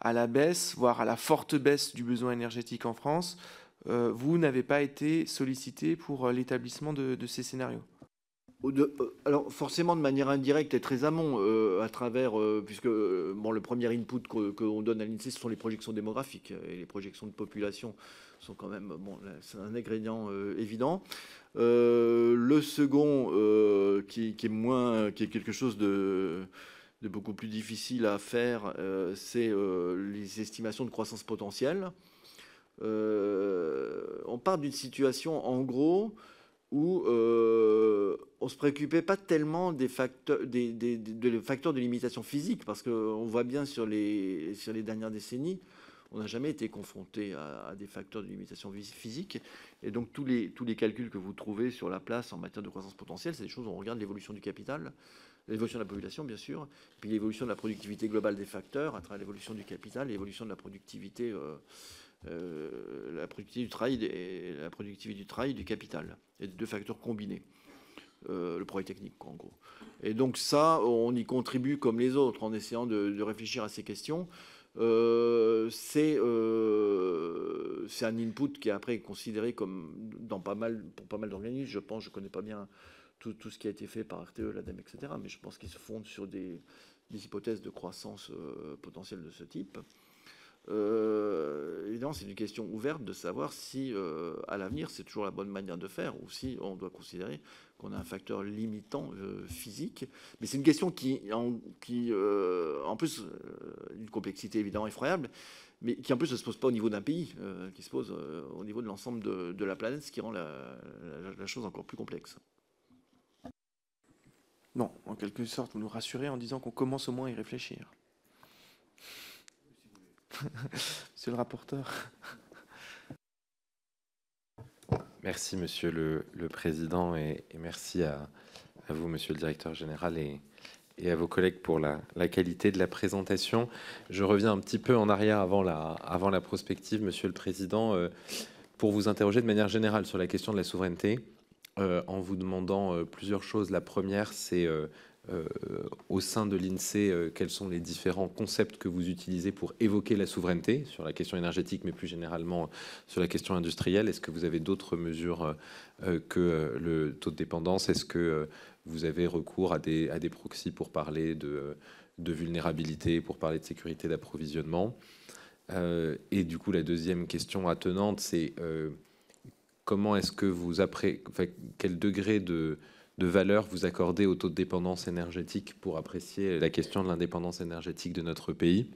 à la baisse, voire à la forte baisse du besoin énergétique en France. vous n'avez pas été sollicité pour l'établissement de ces scénarios? Euh, alors forcément de manière indirecte et très amont, euh, à travers, euh, puisque bon, le premier input qu'on donne à l'INSEE, ce sont les projections démographiques, et les projections de population sont quand même, bon, c'est un ingrédient évident. le second, qui, est moins, qui est quelque chose de, de beaucoup plus difficile à faire, c'est les estimations de croissance potentielle. on part d'une situation, en gros, où euh, on ne se préoccupait pas tellement des facteurs, de limitation physique, parce qu'on voit bien sur les, sur les dernières décennies, on n'a jamais été confronté à, des facteurs de limitation physique. Et donc tous les, tous les calculs que vous trouvez sur la place en matière de croissance potentielle, c'est des choses où on regarde l'évolution du capital, l'évolution de la population bien sûr, puis l'évolution de la productivité globale des facteurs à travers l'évolution du capital, l'évolution de la productivité, euh, euh, la productivité du travail et la productivité du travail du capital, et deux facteurs combinés. Euh, le progrès technique, en gros. Et donc ça, on y contribue comme les autres en essayant de, réfléchir à ces questions. C'est un input qui est après considéré comme dans pas mal, pour pas mal d'organismes. Je pense, je connais pas bien tout, ce qui a été fait par RTE, l'ADEME, etc. Mais je pense qu'ils se fondent sur des, hypothèses de croissance euh, potentielle de ce type. Euh, évidemment, c'est une question ouverte de savoir si, euh, à l'avenir, c'est toujours la bonne manière de faire ou si on doit considérer qu'on a un facteur limitant physique. Mais c'est une question qui, en, plus, une complexité évidemment effroyable, mais qui en plus ne se pose pas au niveau d'un pays, qui se pose au niveau de l'ensemble de, la planète, ce qui rend la chose encore plus complexe. Non, en quelque sorte, vous nous rassurez en disant qu'on commence au moins à y réfléchir. Monsieur le rapporteur. Merci, Monsieur le, Président, et, merci à, vous, Monsieur le Directeur Général, et, à vos collègues pour la, qualité de la présentation. Je reviens un petit peu en arrière avant la, prospective, Monsieur le Président, euh, pour vous interroger de manière générale sur la question de la souveraineté, en vous demandant euh, plusieurs choses. La première, c'est euh, au sein de l'INSEE, euh, quels sont les différents concepts que vous utilisez pour évoquer la souveraineté sur la question énergétique, mais plus généralement sur la question industrielle. Est-ce que vous avez d'autres mesures euh, que le taux de dépendance? Est-ce que vous avez recours à des, à des proxys pour parler de, de vulnérabilité, pour parler de sécurité d'approvisionnement? Et du coup, la deuxième question attenante, c'est comment est-ce que vous, après, quel degré de valeur vous accordez au taux de dépendance énergétique pour apprécier la question de l'indépendance énergétique de notre pays?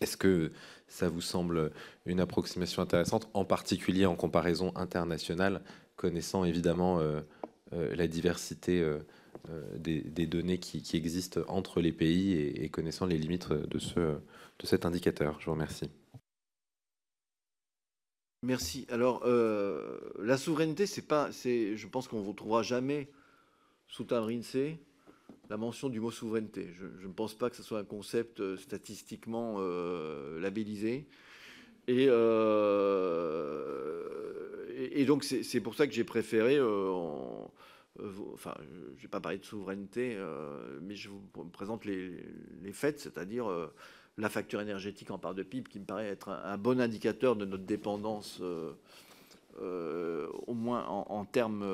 Est-ce que ça vous semble une approximation intéressante, en particulier en comparaison internationale, connaissant évidemment euh, euh, la diversité euh, des, données qui, existent entre les pays et, connaissant les limites de, ce, de cet indicateur? Je vous remercie. Merci. Alors, la souveraineté, c'est pas, c'est, je pense qu'on ne vous trouvera jamais sous timbre INSEE la mention du mot souveraineté. Je, ne pense pas que ce soit un concept euh, statistiquement euh, labellisé. Euh, et, donc, c'est pour ça que j'ai préféré. enfin, je ne vais pas parler de souveraineté, mais je vous présente les, faits, c'est-à-dire la facture énergétique en part de PIB, qui me paraît être un, bon indicateur de notre dépendance, au moins en, termes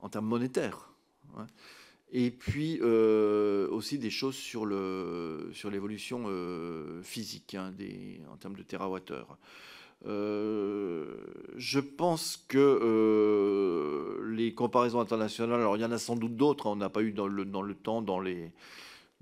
en termes monétaires. Et puis euh, aussi des choses sur sur l'évolution euh, physique hein, en termes de térawattheure. Euh, je pense que les comparaisons internationales, alors il y en a sans doute d'autres, hein, on n'a pas eu dans le, dans le temps, dans les,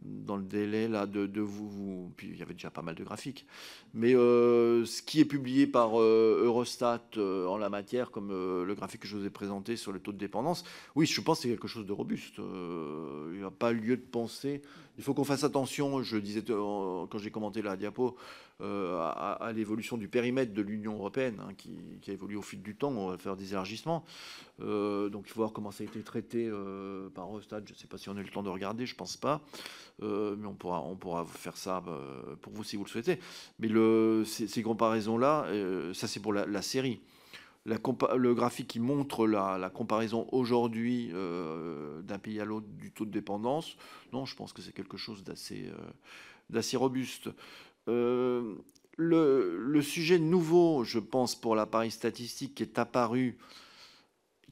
dans le délai là de, vous, puis il y avait déjà pas mal de graphiques. Mais euh, ce qui est publié par euh, Eurostat euh, en la matière, comme le graphique que je vous ai présenté sur le taux de dépendance, oui, je pense que c'est quelque chose de robuste. il n'y a pas lieu de penser. Il faut qu'on fasse attention. Je disais quand j'ai commenté la diapo. à, l'évolution du périmètre de l'Union européenne, hein, qui, a évolué au fil du temps. On va faire des élargissements. donc il faut voir comment ça a été traité par Eurostat. Je ne sais pas si on a eu le temps de regarder, je ne pense pas. Euh, mais on pourra, on pourra faire ça euh, pour vous si vous le souhaitez. Mais ces, comparaisons-là, euh, ça c'est pour la, série. Le graphique qui montre la, comparaison aujourd'hui d'un pays à l'autre du taux de dépendance, non, je pense que c'est quelque chose d'assez d'assez robuste. Le, le, sujet nouveau, je pense, pour l'appareil statistique qui est apparu,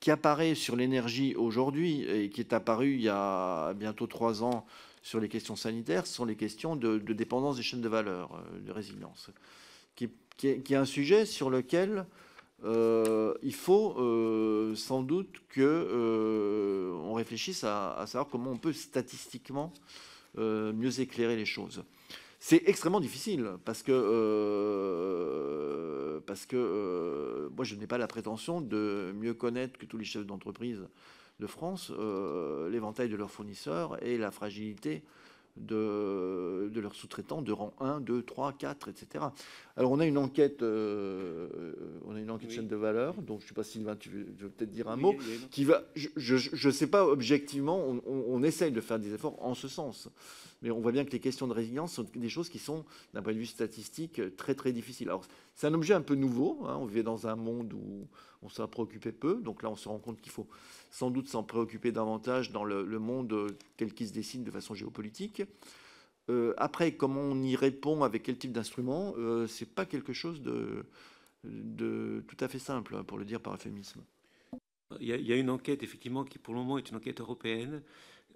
qui apparaît sur l'énergie aujourd'hui et qui est apparu il y a bientôt trois ans sur les questions sanitaires ce sont les questions de, dépendance des chaînes de valeur, euh, de résilience, qui, est, un sujet sur lequel euh, il faut euh, sans doute que on réfléchisse à, savoir comment on peut statistiquement mieux éclairer les choses. C'est extrêmement difficile parce que, euh, parce que euh, moi, je n'ai pas la prétention de mieux connaître que tous les chefs d'entreprise de France euh, l'éventail de leurs fournisseurs et la fragilité de, de leurs sous-traitants de rang 1, 2, 3, 4, etc. Alors on a une enquête, on a une enquête chaîne de valeur, donc je ne sais pas Sylvain, tu veux, peut-être dire un mot, qui va, je ne sais pas objectivement, on, on, essaye de faire des efforts en ce sens. Mais on voit bien que les questions de résilience sont des choses qui sont, d'un point de vue statistique, très très difficiles. Alors, c'est un objet un peu nouveau. Hein. On vit dans un monde où on s'en préoccupait peu. Donc là, on se rend compte qu'il faut sans doute s'en préoccuper davantage dans le, monde tel qu'il se dessine de façon géopolitique. Euh, après, comment on y répond, avec quel type d'instrument, euh, c'est pas quelque chose de, tout à fait simple, hein, pour le dire par euphémisme. Il y, a, une enquête, effectivement, qui pour le moment est une enquête européenne,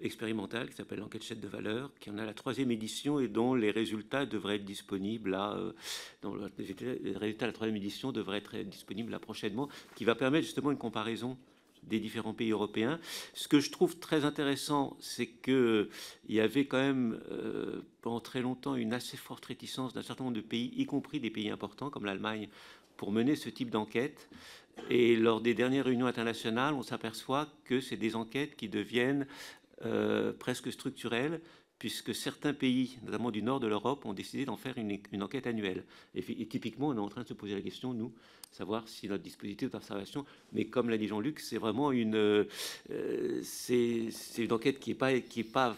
expérimentale qui s'appelle l'enquête chaîne de valeur, qui en a la troisième édition et dont les résultats devraient être disponibles là, euh, les résultats de la troisième édition devraient être disponibles là prochainement, qui va permettre justement une comparaison des différents pays européens. Ce que je trouve très intéressant, c'est qu'il y avait quand même euh, pendant très longtemps une assez forte réticence d'un certain nombre de pays, y compris des pays importants comme l'Allemagne, pour mener ce type d'enquête. Et lors des dernières réunions internationales, on s'aperçoit que c'est des enquêtes qui deviennent euh, presque structurelle, puisque certains pays, notamment du nord de l'Europe, ont décidé d'en faire une, enquête annuelle. Et, typiquement, on est en train de se poser la question, nous, savoir si notre dispositif d'observation, mais comme l'a dit Jean-Luc, c'est vraiment une, euh, c'est, une enquête qui n'est pas, pas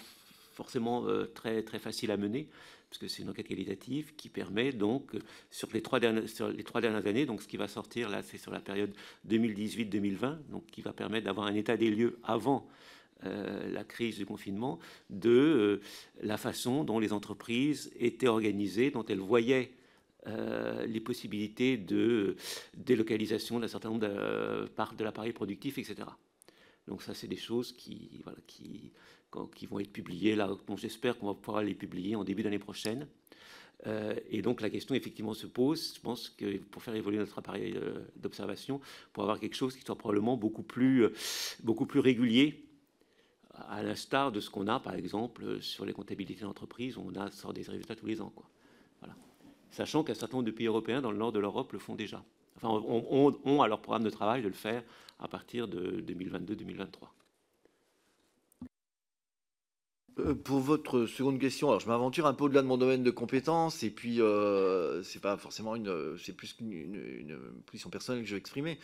forcément euh, très, très facile à mener, parce que c'est une enquête qualitative qui permet donc, sur les trois dernières, sur les trois dernières années, donc ce qui va sortir là, c'est sur la période 2018-2020, donc qui va permettre d'avoir un état des lieux avant euh, la crise du confinement, de euh, la façon dont les entreprises étaient organisées, dont elles voyaient euh, les possibilités de délocalisation d'un certain nombre de parts de l'appareil productif, etc. Donc ça, c'est des choses qui, vont être publiées là. j'espère qu'on va pouvoir les publier en début d'année prochaine. et donc la question effectivement se pose. Je pense que pour faire évoluer notre appareil d'observation, pour avoir quelque chose qui soit probablement beaucoup plus régulier à l'instar de ce qu'on a, par exemple, sur les comptabilités d'entreprise, on a sort des résultats tous les ans. Quoi. Voilà. Sachant qu'un certain nombre de pays européens dans le nord de l'Europe le font déjà. Enfin, ont, à leur programme de travail de le faire à partir de 2022-2023. Euh, pour votre seconde question, alors je m'aventure un peu au-delà de mon domaine de compétences et puis euh, c'est pas forcément une, c'est plus qu'une une, position personnelle que je vais exprimer.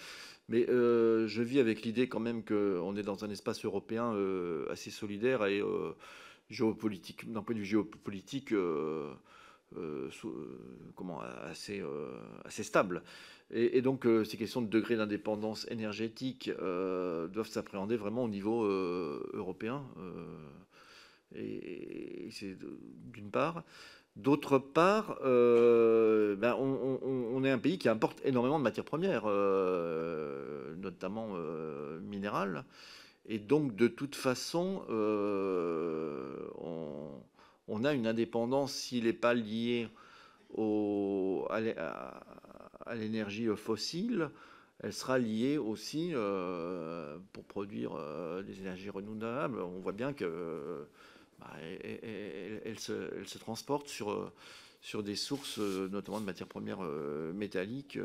Mais euh, je vis avec l'idée quand même qu'on est dans un espace européen euh, assez solidaire et euh, géopolitique, d'un point de vue géopolitique, assez stable. Et, donc ces questions de degré d'indépendance énergétique doivent s'appréhender vraiment au niveau européen. et c'est d'une part. D'autre part, euh, ben, on, est un pays qui importe énormément de matières premières, euh, notamment euh, minérales. Et donc, de toute façon, on, a une indépendance s'il n'est pas lié à l'énergie fossile. Elle sera liée aussi pour produire des énergies renouvelables. On voit bien que bah, elle, se, transporte sur, euh, sur des sources, euh, notamment de matières premières euh, métalliques,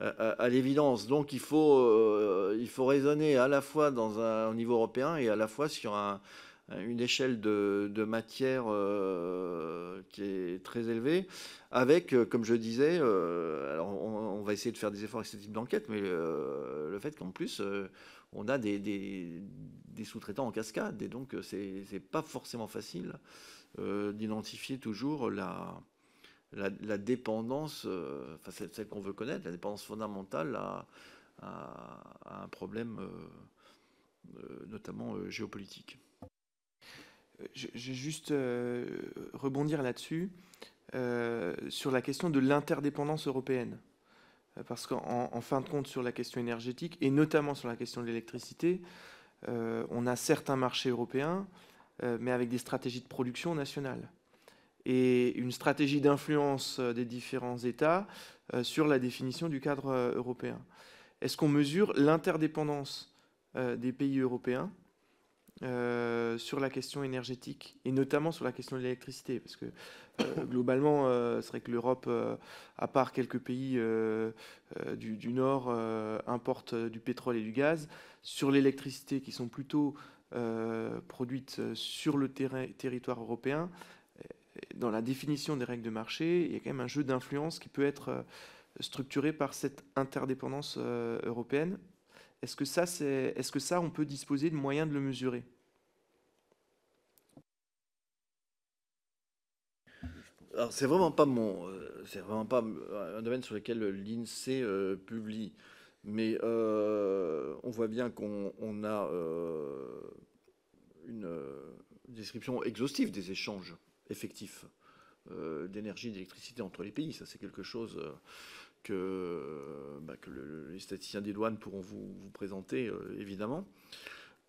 à, l'évidence. Donc il faut, il faut raisonner à la fois dans un, au niveau européen et à la fois sur une échelle de, de matière qui est très élevée, avec, comme je disais, alors on, va essayer de faire des efforts avec ce type d'enquête, mais le fait qu'en plus, on a des, sous-traitants en cascade. Et donc, euh, c'est n'est pas forcément facile euh, d'identifier toujours la, dépendance, euh, enfin, celle, qu'on veut connaître, la dépendance fondamentale à, un problème, notamment géopolitique. Je, vais juste rebondir là-dessus, sur la question de l'interdépendance européenne parce qu'en fin de compte, sur la question énergétique, et notamment sur la question de l'électricité, euh, on a certains marchés européens, euh, mais avec des stratégies de production nationales et une stratégie d'influence euh, des différents États sur la définition du cadre européen. Est-ce qu'on mesure l'interdépendance des pays européens? Euh, sur la question énergétique et notamment sur la question de l'électricité parce que euh, globalement c'est vrai que l'Europe à part quelques pays du, Nord importe du pétrole et du gaz. Sur l'électricité qui sont plutôt produites sur le territoire européen dans la définition des règles de marché il y a quand même un jeu d'influence qui peut être structuré par cette interdépendance européenne. Est-ce que ça, est-ce que ça, on peut disposer de moyens de le mesurer? Alors, c'est vraiment pas mon, euh, c'est vraiment pas un domaine sur lequel l'INSEE euh, publie, mais euh, on voit bien qu'on a une description exhaustive des échanges effectifs d'énergie, d'électricité entre les pays. Ça, c'est quelque chose que, bah, les statisticiens des douanes pourront vous, présenter, évidemment.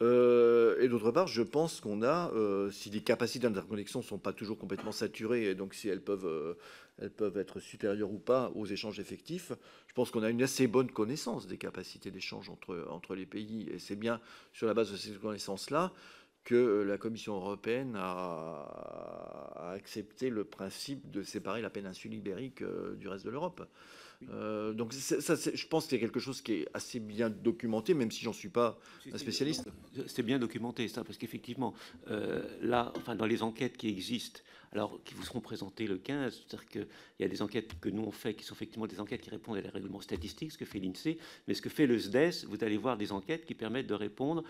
Euh, et d'autre part, je pense qu'on a, euh, si les capacités d'interconnexion ne sont pas toujours complètement saturées, et donc si elles peuvent, elles peuvent être supérieures ou pas aux échanges effectifs, je pense qu'on a une assez bonne connaissance des capacités d'échange entre, entre les pays. Et c'est bien sur la base de ces connaissances-là que la Commission européenne a, accepté le principe de séparer la péninsule ibérique du reste de l'Europe. Euh, donc ça, je pense que c'est quelque chose qui est assez bien documenté, même si j'en suis pas un spécialiste. C'est bien documenté ça, parce qu'effectivement, euh, là, enfin dans les enquêtes qui existent, alors qui vous seront présentées le 15, c'est-à-dire qu'il y a des enquêtes que nous on fait, qui sont effectivement des enquêtes qui répondent à des règlements statistiques, ce que fait l'INSEE, mais ce que fait le SDES, vous allez voir des enquêtes qui permettent de répondre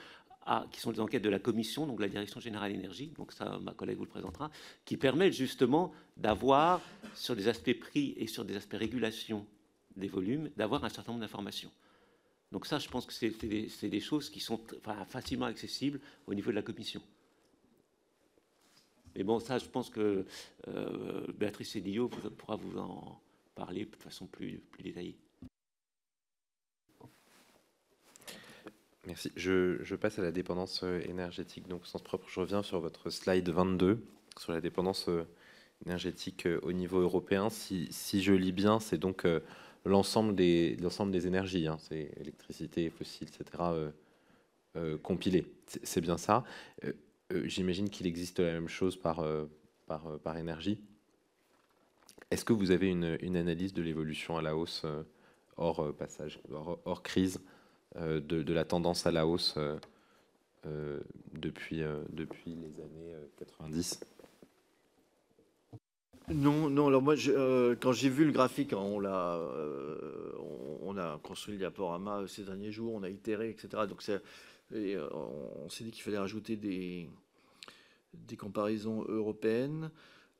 à, qui sont des enquêtes de la Commission, donc la Direction générale énergie, donc ça, ma collègue vous le présentera, qui permettent justement d'avoir sur des aspects prix et sur des aspects régulation des volumes, d'avoir un certain nombre d'informations. Donc ça, je pense que c'est des, choses qui sont facilement accessibles au niveau de la commission. Mais bon, ça, je pense que euh, Béatrice Cédillo pourra vous en parler de façon plus, détaillée. Merci. Je, passe à la dépendance euh, énergétique. Donc, sens propre, je reviens sur votre slide 22, sur la dépendance euh, énergétique au niveau européen. Si je lis bien, c'est donc l'ensemble des, l'ensemble des énergies, hein, c'est électricité, fossiles, etc., euh, euh, compilé. C'est bien ça. Euh, j'imagine qu'il existe la même chose par, par, par énergie. Est-ce que vous avez une, une analyse de l'évolution à la hausse hors passage, hors, crise, de, de, la tendance à la hausse depuis, depuis les années 90 non, non. Alors moi, euh, quand j'ai vu le graphique, on l'a, euh, on, a construit le diaporama ces derniers jours, on a itéré, etc. Donc euh, on s'est dit qu'il fallait rajouter des, des comparaisons européennes.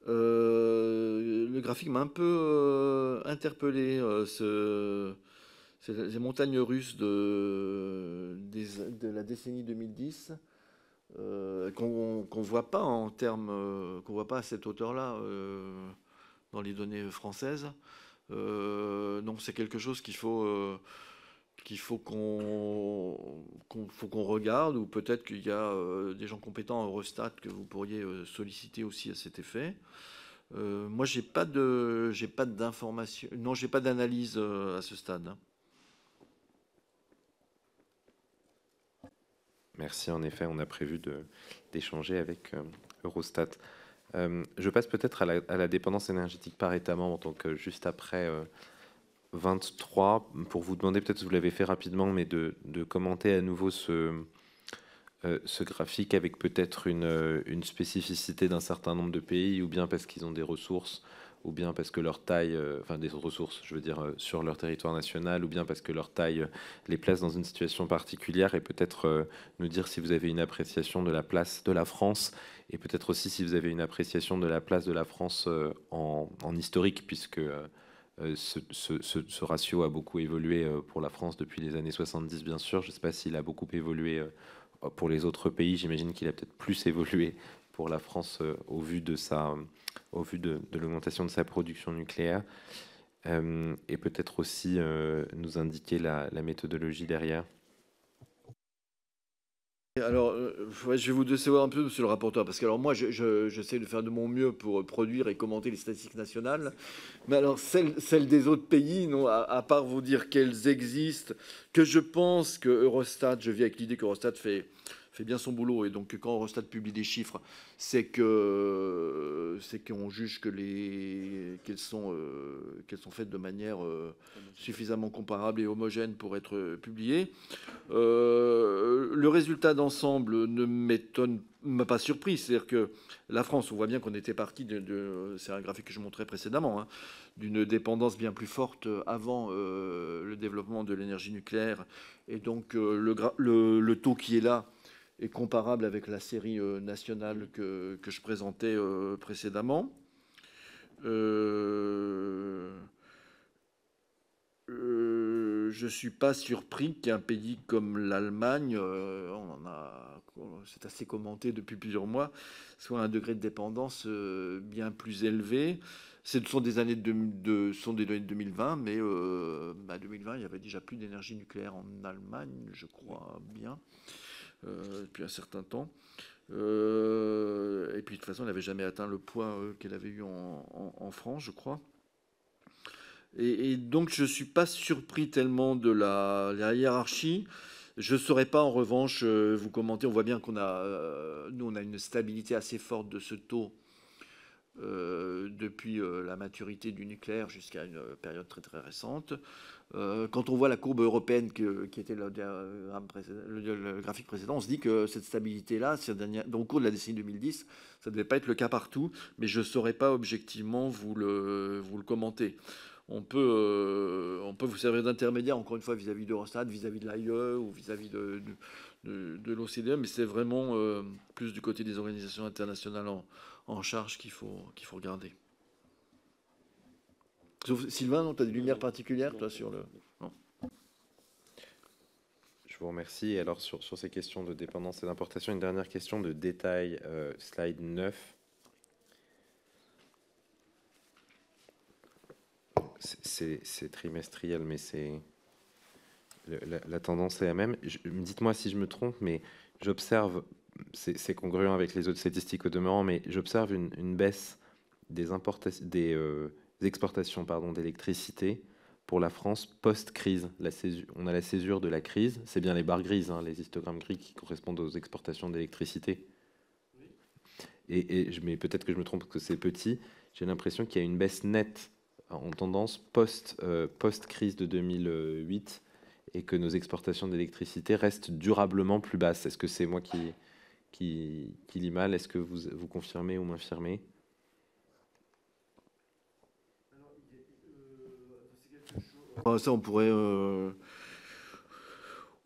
le graphique m'a un peu interpellé. ce, ces montagnes russes de, de la décennie 2010. Euh, qu'on ne voit pas en termes, euh, qu'on voit pas à cette hauteur-là euh, dans les données françaises. donc c'est quelque chose qu'il faut qu'il faut qu'on faut regarde ou peut-être qu'il y a des gens compétents à Eurostat que vous pourriez solliciter aussi à cet effet. moi j'ai pas de j'ai pas d'informations non j'ai pas d'analyse à ce stade. Hein. Merci. En effet, on a prévu d'échanger avec euh, Eurostat. Euh, je passe peut-être à, la, dépendance énergétique par État membre, donc juste après 23, euh, pour vous demander, peut-être vous l'avez fait rapidement, mais de, commenter à nouveau ce, graphique avec peut-être une, spécificité d'un certain nombre de pays, ou bien parce qu'ils ont des ressources ou bien parce que leur taille, euh, enfin des ressources, je veux dire, euh, sur leur territoire national, ou bien parce que leur taille euh, les place dans une situation particulière, et peut-être nous dire si vous avez une appréciation de la place de la France, et peut-être aussi si vous avez une appréciation de la place de la France en, historique, puisque ce, ce, ratio a beaucoup évolué pour la France depuis les années 70, bien sûr. Je ne sais pas s'il a beaucoup évolué pour les autres pays. J'imagine qu'il a peut-être plus évolué pour la France au vu de sa au vu de, l'augmentation de sa production nucléaire euh, et peut-être aussi euh, nous indiquer la, méthodologie derrière. Alors, euh, je vais vous décevoir un peu, monsieur le rapporteur, parce que alors moi, j'essaie de faire de mon mieux pour produire et commenter les statistiques nationales, mais alors celles, des autres pays, non, à, part vous dire qu'elles existent, que je pense que Eurostat, je vis avec l'idée qu'Eurostat fait fait bien son boulot. Et donc, quand Eurostat publie des chiffres, c'est que c'est qu'on juge que les qu'elles sont qu'elles sont faites de manière suffisamment comparable et homogène pour être publiées. le résultat d'ensemble ne m'étonne m'a pas surpris. C'est-à-dire que la France, on voit bien qu'on était parti de, c'est un graphique que je montrais précédemment, hein, d'une dépendance bien plus forte avant le développement de l'énergie nucléaire. Et donc le, le, taux qui est là est comparable avec la série euh, nationale que, que, je présentais euh, précédemment. Euh, je ne suis pas surpris qu'un pays comme l'Allemagne, on a, c'est assez commenté depuis plusieurs mois, soit un degré de dépendance bien plus élevé. Ce sont des années de, sont des données de 2020, mais 2020, bah, il y avait déjà plus d'énergie nucléaire en Allemagne, je crois bien. Euh, depuis un certain temps. Euh, et puis de toute façon, elle n'avait jamais atteint le poids euh, qu'elle avait eu en, France, je crois. Et, donc, je ne suis pas surpris tellement de la, hiérarchie. Je ne saurais pas, en revanche, vous commenter. On voit bien qu'on a, nous, on a une stabilité assez forte de ce taux depuis la maturité du nucléaire jusqu'à une période très très récente. Euh, quand on voit la courbe européenne qui était le, graphique précédent, on se dit que cette stabilité-là, au cours de la décennie 2010, ça ne devait pas être le cas partout, mais je ne saurais pas objectivement vous le, commenter. On peut, euh, on peut vous servir d'intermédiaire, encore une fois, vis-à-vis d'Eurostat, vis-à-vis de l'AIE ou vis-à-vis de, de, l'OCDE, mais c'est vraiment euh, plus du côté des organisations internationales en, en charge qu'il faut, qu'il faut regarder. Sylvain, tu as des lumières particulières, toi, sur le. Je vous remercie. Alors, sur, sur, ces questions de dépendance et d'importation, une dernière question de détail, euh, slide 9. C'est trimestriel, mais c'est. La, tendance est la même. Dites-moi si je me trompe, mais j'observe, c'est congruent avec les autres statistiques au demeurant, mais j'observe une, une, baisse des, importations, des, euh, exportations pardon, d'électricité pour la France post-crise. On a la césure de la crise, c'est bien les barres grises, hein, les histogrammes gris qui correspondent aux exportations d'électricité. Et, mais peut-être que je me trompe parce que c'est petit, j'ai l'impression qu'il y a une baisse nette en tendance post, euh, post-crise de 2008 et que nos exportations d'électricité restent durablement plus basses. Est-ce que c'est moi qui, qui, qui lis mal? Est-ce que vous, vous confirmez ou m'infirmez? Ça, on pourrait. Euh,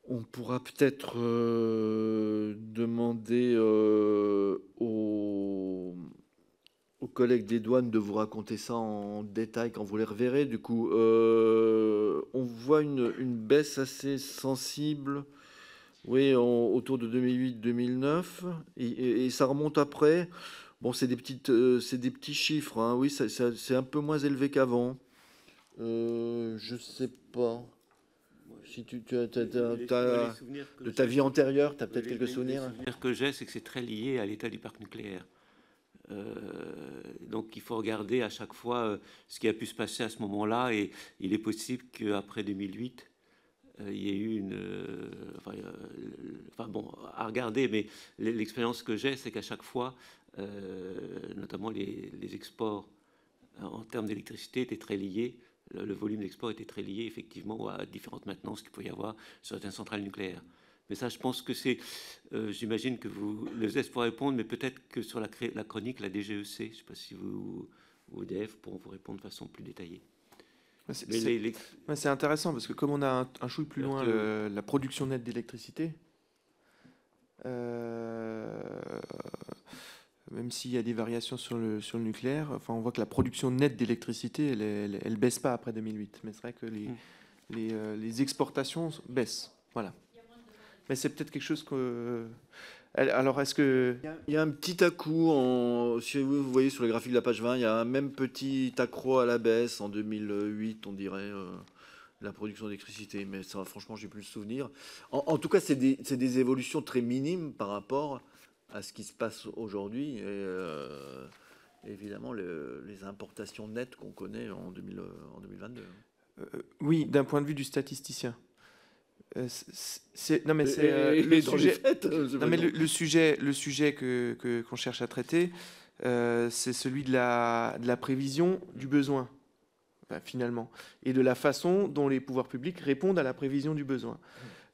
on pourra peut-être euh, demander euh, aux, collègues des douanes de vous raconter ça en détail quand vous les reverrez. Du coup, on voit une, baisse assez sensible. Oui, autour de 2008-2009, et, ça remonte après. Bon, c'est des des petits chiffres. Hein. Oui, c'est un peu moins élevé qu'avant. Euh, je sais pas. Si tu, as, de ta vie antérieure, tu as peut-être quelques souvenirs. Les souvenirs que j'ai, c'est que c'est très lié à l'état du parc nucléaire. Euh, donc il faut regarder à chaque fois euh, ce qui a pu se passer à ce moment-là et il est possible qu'après 2008, il y ait eu une... Enfin, bon, à regarder, mais l'expérience que j'ai, c'est qu'à chaque fois, notamment les, les exports en termes d'électricité étaient très liés le, volume d'export était très lié effectivement à différentes maintenances qu'il peut y avoir sur certaines centrales nucléaires. Mais ça, je pense que c'est, euh, j'imagine que vous, le S pour répondre, mais peut-être que sur la, la, chronique, la DGEC, je ne sais pas si vous ou EDF pourront vous répondre de façon plus détaillée. C'est intéressant parce que comme on a un, un chouille plus loin la production nette d'électricité, euh, même s'il y a des variations sur le, sur le nucléaire, enfin, on voit que la production nette d'électricité, elle, elle, baisse pas après 2008. Mais c'est vrai que les, mm. les, euh, les, exportations baissent. Voilà. Mais c'est peut-être quelque chose que. Alors, est-ce que. Il y a un petit accroc, en, si vous voyez sur le graphique de la page 20, il y a un même petit accroc à la baisse en 2008, on dirait, euh, la production d'électricité. Mais ça, franchement, j'ai plus le souvenir. En, tout cas, c'est des, des, évolutions très minimes par rapport à ce qui se passe aujourd'hui. Et euh, évidemment, les importations nettes qu'on connaît en, 2022. Euh, oui, d'un point de vue du statisticien. non mais c'est le, sujet, non, mais le, sujet, le sujet que qu'on cherche à traiter, c'est celui de la, de la prévision du besoin finalement, et de la façon dont les pouvoirs publics répondent à la prévision du besoin.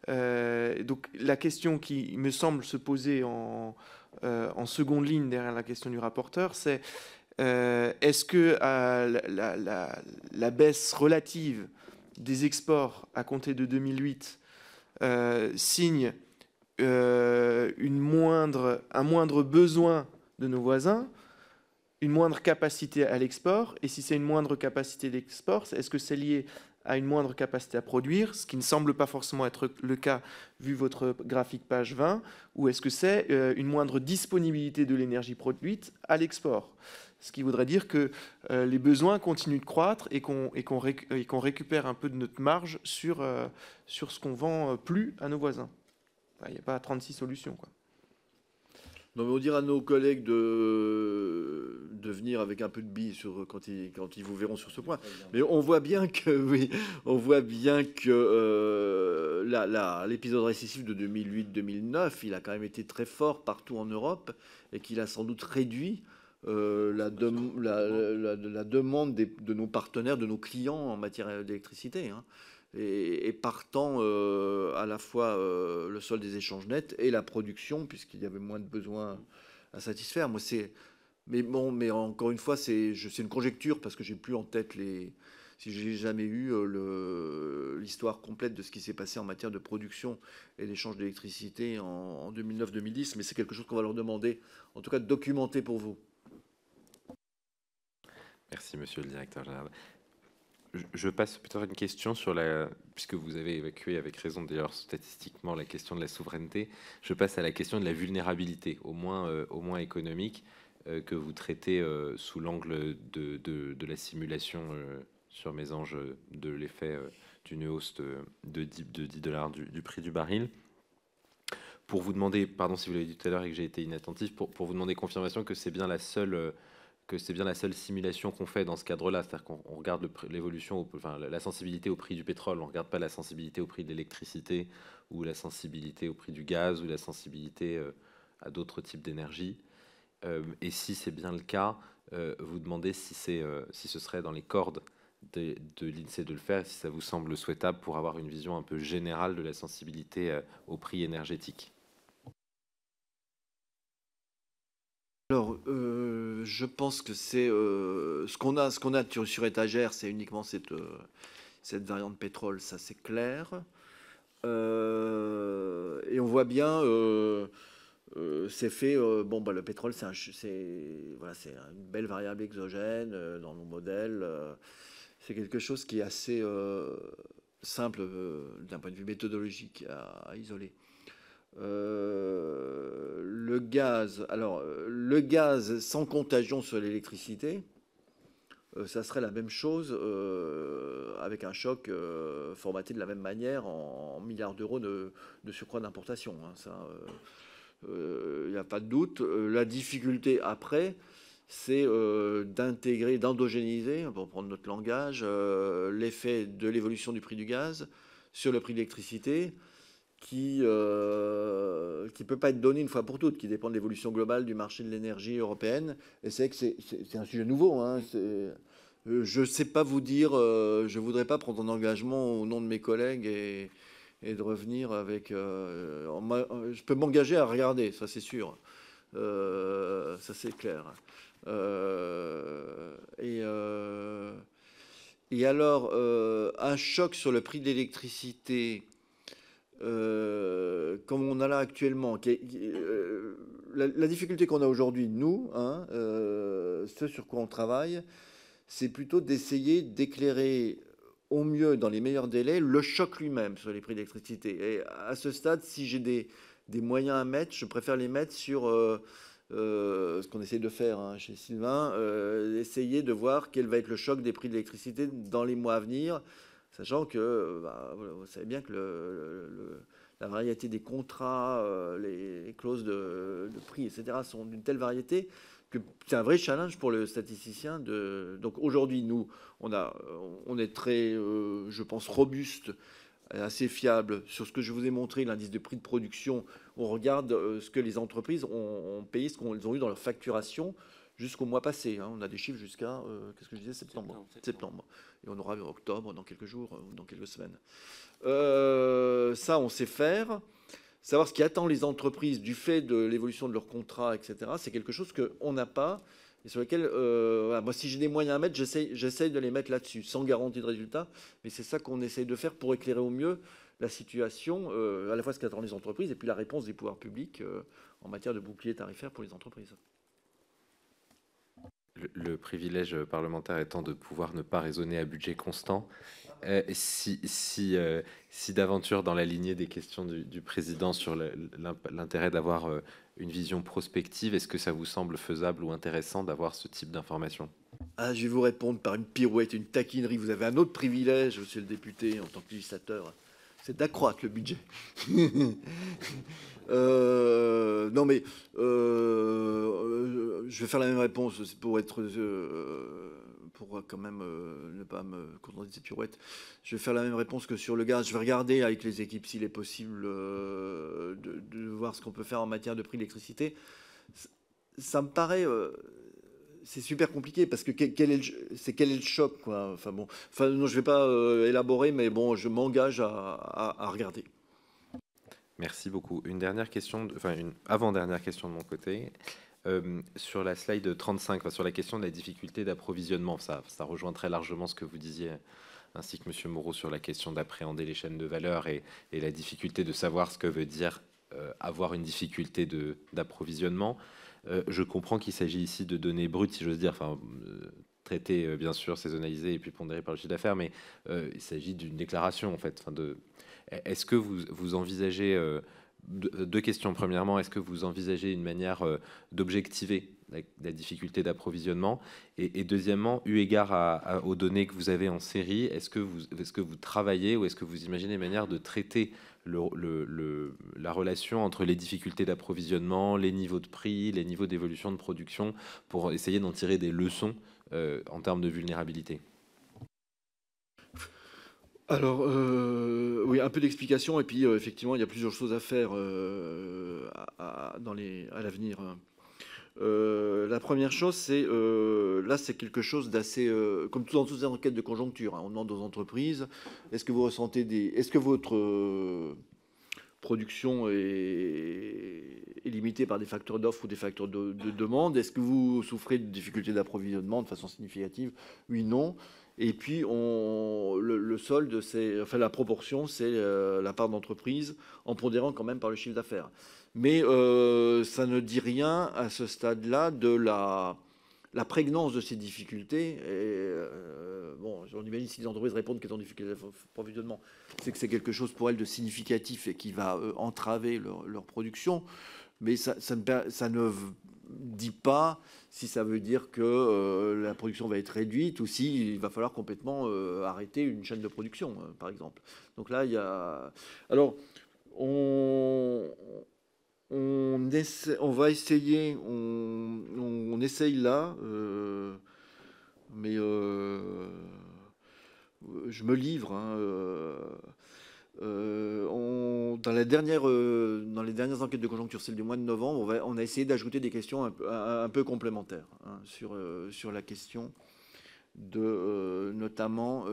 Euh, donc la question qui me semble se poser en, euh, seconde ligne derrière la question du rapporteur, c'est euh, est-ce que la, la, baisse relative des exports à compter de 2008 signe une moindre, un moindre besoin de nos voisins une moindre capacité à l'export Et si c'est une moindre capacité d'export, est-ce que c'est lié à une moindre capacité à produire, ce qui ne semble pas forcément être le cas vu votre graphique page 20, ou est-ce que c'est euh, une moindre disponibilité de l'énergie produite à l'export? Ce qui voudrait dire que euh, les besoins continuent de croître et qu'on récupère un peu de notre marge sur, euh, ce qu'on vend plus à nos voisins. Il n'y a pas 36 solutions. On dira à nos collègues de, de venir avec un peu de billes sur, quand, ils, quand ils vous verront sur ce point. Mais on voit bien que, oui, on voit bien que euh, l'épisode récessif de 2008-2009, il a quand même été très fort partout en Europe et qu'il a sans doute réduit euh, la, la, demande de nos partenaires, de nos clients en matière d'électricité. Hein et, partant euh, à la fois euh, le sol des échanges nets et la production, puisqu'il y avait moins de besoins à satisfaire. Moi, c'est. Mais bon, mais encore une fois, c'est une conjecture parce que j'ai plus en tête les. Si j'ai jamais eu euh, l'histoire complète de ce qui s'est passé en matière de production et d'échange d'électricité en, en 2009-2010, mais c'est quelque chose qu'on va leur demander, en tout cas de documenter pour vous. Merci, monsieur le directeur général je passe peut-être une question sur la, puisque vous avez évacué avec raison d'ailleurs statistiquement la question de la souveraineté, je passe à la question de la vulnérabilité, au moins, euh, au moins économique, euh, que vous traitez euh, sous l'angle de, de, la simulation sur mes anges de l'effet d'une hausse de, 10, de 10 dollars du, du, prix du baril. Pour vous demander, pardon si vous l'avez dit tout à l'heure et que j'ai été inattentif, pour, pour vous demander confirmation que c'est bien la seule que c'est bien la seule simulation qu'on fait dans ce cadre-là, c'est-à-dire qu'on regarde l'évolution, enfin la sensibilité au prix du pétrole, on ne regarde pas la sensibilité au prix de l'électricité ou la sensibilité au prix du gaz ou la sensibilité euh, à d'autres types d'énergie. Euh, et si c'est bien le cas, euh, vous demandez si, ce serait dans les cordes de, de l'INSEE de le faire, si ça vous semble souhaitable pour avoir une vision un peu générale de la sensibilité au prix énergétique. Alors, euh, je pense que c'est euh, ce qu'on a, ce qu'on a sur, étagère, c'est uniquement cette, euh, cette variante pétrole, ça c'est clair. et on voit bien, c'est fait. bon, bah, le pétrole, c'est, voilà, c'est une belle variable exogène dans nos modèles. c'est quelque chose qui est assez simple d'un point de vue méthodologique à isoler. Euh, le gaz, alors le gaz sans contagion sur l'électricité, euh, ça serait la même chose euh, avec un choc formaté de la même manière en, milliards d'euros de, surcroît d'importation. Hein, il n'y a pas de doute. la difficulté après, c'est d'intégrer, d'endogéniser, pour prendre notre langage, l'effet de l'évolution du prix du gaz sur le prix de l'électricité qui ne euh, peut pas être donné une fois pour toutes, qui dépend de l'évolution globale du marché de l'énergie européenne. Et c'est que c'est un sujet nouveau. Hein, euh, je ne sais pas vous dire, euh, je ne voudrais pas prendre un engagement au nom de mes collègues et, et de revenir avec... je peux m'engager à regarder, ça c'est sûr. ça c'est clair. et, et alors, un choc sur le prix de l'électricité euh, comme on a là actuellement, euh, la, difficulté qu'on a aujourd'hui, nous, hein, euh, ce sur quoi on travaille, c'est plutôt d'essayer d'éclairer au mieux, dans les meilleurs délais, le choc lui-même sur les prix d'électricité. Et à ce stade, si j'ai des, moyens à mettre, je préfère les mettre sur ce qu'on essaie de faire hein, chez Sylvain, essayer de voir quel va être le choc des prix d'électricité dans les mois à venir Sachant que bah, vous savez bien que la variété des contrats, euh, les, clauses de, prix, etc., sont d'une telle variété que c'est un vrai challenge pour le statisticien. Donc aujourd'hui, nous, on est très, euh, je pense, robuste assez fiable. Sur ce que je vous ai montré, l'indice de prix de production, on regarde ce que les entreprises ont, payé, ce qu'elles ont eu dans leur facturation jusqu'au mois passé. Hein. On a des chiffres jusqu'à, qu'est-ce que je disais, septembre. septembre. Et on aura octobre dans quelques jours ou dans quelques semaines. ça, on sait faire. Savoir ce qui attend les entreprises du fait de l'évolution de leurs contrats, etc., c'est quelque chose qu'on n'a pas et sur lequel, euh, moi, si j'ai des moyens à mettre, j'essaye de les mettre là-dessus, sans garantie de résultat. Mais c'est ça qu'on essaye de faire pour éclairer au mieux la situation, euh, à la fois ce qu'attendent les entreprises et puis la réponse des pouvoirs publics euh, en matière de bouclier tarifaire pour les entreprises. Le, privilège parlementaire étant de pouvoir ne pas raisonner à budget constant, si, si, si d'aventure dans la lignée des questions du, président sur l'intérêt d'avoir une vision prospective, est-ce que ça vous semble faisable ou intéressant d'avoir ce type d'information? Ah, Je vais vous répondre par une pirouette, une taquinerie. Vous avez un autre privilège, monsieur le député, en tant que législateur, c'est d'accroître le budget. Euh, non, mais euh, je vais faire la même réponse pour être euh, pour quand même ne pas me contenter de ces pirouettes. Je vais faire la même réponse que sur le gaz. Je vais regarder avec les équipes s'il est possible euh, de, voir ce qu'on peut faire en matière de prix d'électricité. Ça me paraît c'est super compliqué parce que quel est le choc quoi. Enfin bon, enfin non, je vais pas élaborer, mais bon, je m'engage à, regarder. Merci beaucoup. Une dernière question, enfin une avant-dernière question de mon côté. Euh, sur la slide 35, sur la question de la difficulté d'approvisionnement, ça, ça, rejoint très largement ce que vous disiez, ainsi que M. Moreau, sur la question d'appréhender les chaînes de valeur et, la difficulté de savoir ce que veut dire euh, avoir une difficulté d'approvisionnement. Euh, je comprends qu'il s'agit ici de données brutes, si j'ose dire, enfin, traitées bien sûr, saisonnalisées et puis pondérées par le chiffre d'affaires, mais il s'agit d'une déclaration en fait. Est-ce que vous, vous envisagez deux questions. Premièrement, est-ce que vous envisagez une manière euh, d'objectiver la, difficulté d'approvisionnement? Et, deuxièmement, eu égard aux données que vous avez en série, est-ce que est que vous travaillez ou est-ce que vous imaginez une manière de traiter la relation entre les difficultés d'approvisionnement, les niveaux de prix, les niveaux d'évolution de production pour essayer d'en tirer des leçons euh, en termes de vulnérabilité alors, euh, oui, un peu d'explication, et puis euh, effectivement, il y a plusieurs choses à faire à, l'avenir. La première chose, c'est là, c'est quelque chose d'assez, comme tout dans toutes les enquêtes de conjoncture. Hein, on demande aux entreprises est-ce que vous ressentez des, est-ce que votre production est, limitée par des facteurs d'offre ou des facteurs de, de demande? Est-ce que vous souffrez de difficultés d'approvisionnement de façon significative? Oui, non. Et puis, le, solde, c'est, enfin, la proportion, c'est euh, la part d'entreprise en pondérant quand même par le chiffre d'affaires. Mais euh, ça ne dit rien à ce stade-là de la, prégnance de ces difficultés. Et, euh, bon, on imagine si les entreprises répondent qu'elles ont des difficultés d'approvisionnement, c'est que c'est quelque chose pour elles de significatif et qui va entraver leur, production. Mais ça, ne, dit pas si ça veut dire que euh, la production va être réduite ou s'il va falloir complètement euh, arrêter une chaîne de production, euh, par exemple. Donc là, il y a... Alors, on, on, va essayer, on, on essaye là, mais je me livre. Hein, euh, dans, la dernière, euh, dans les dernières enquêtes de conjoncture, celle du mois de novembre, on, a essayé d'ajouter des questions un, peu complémentaires hein, sur, euh, la question de notamment.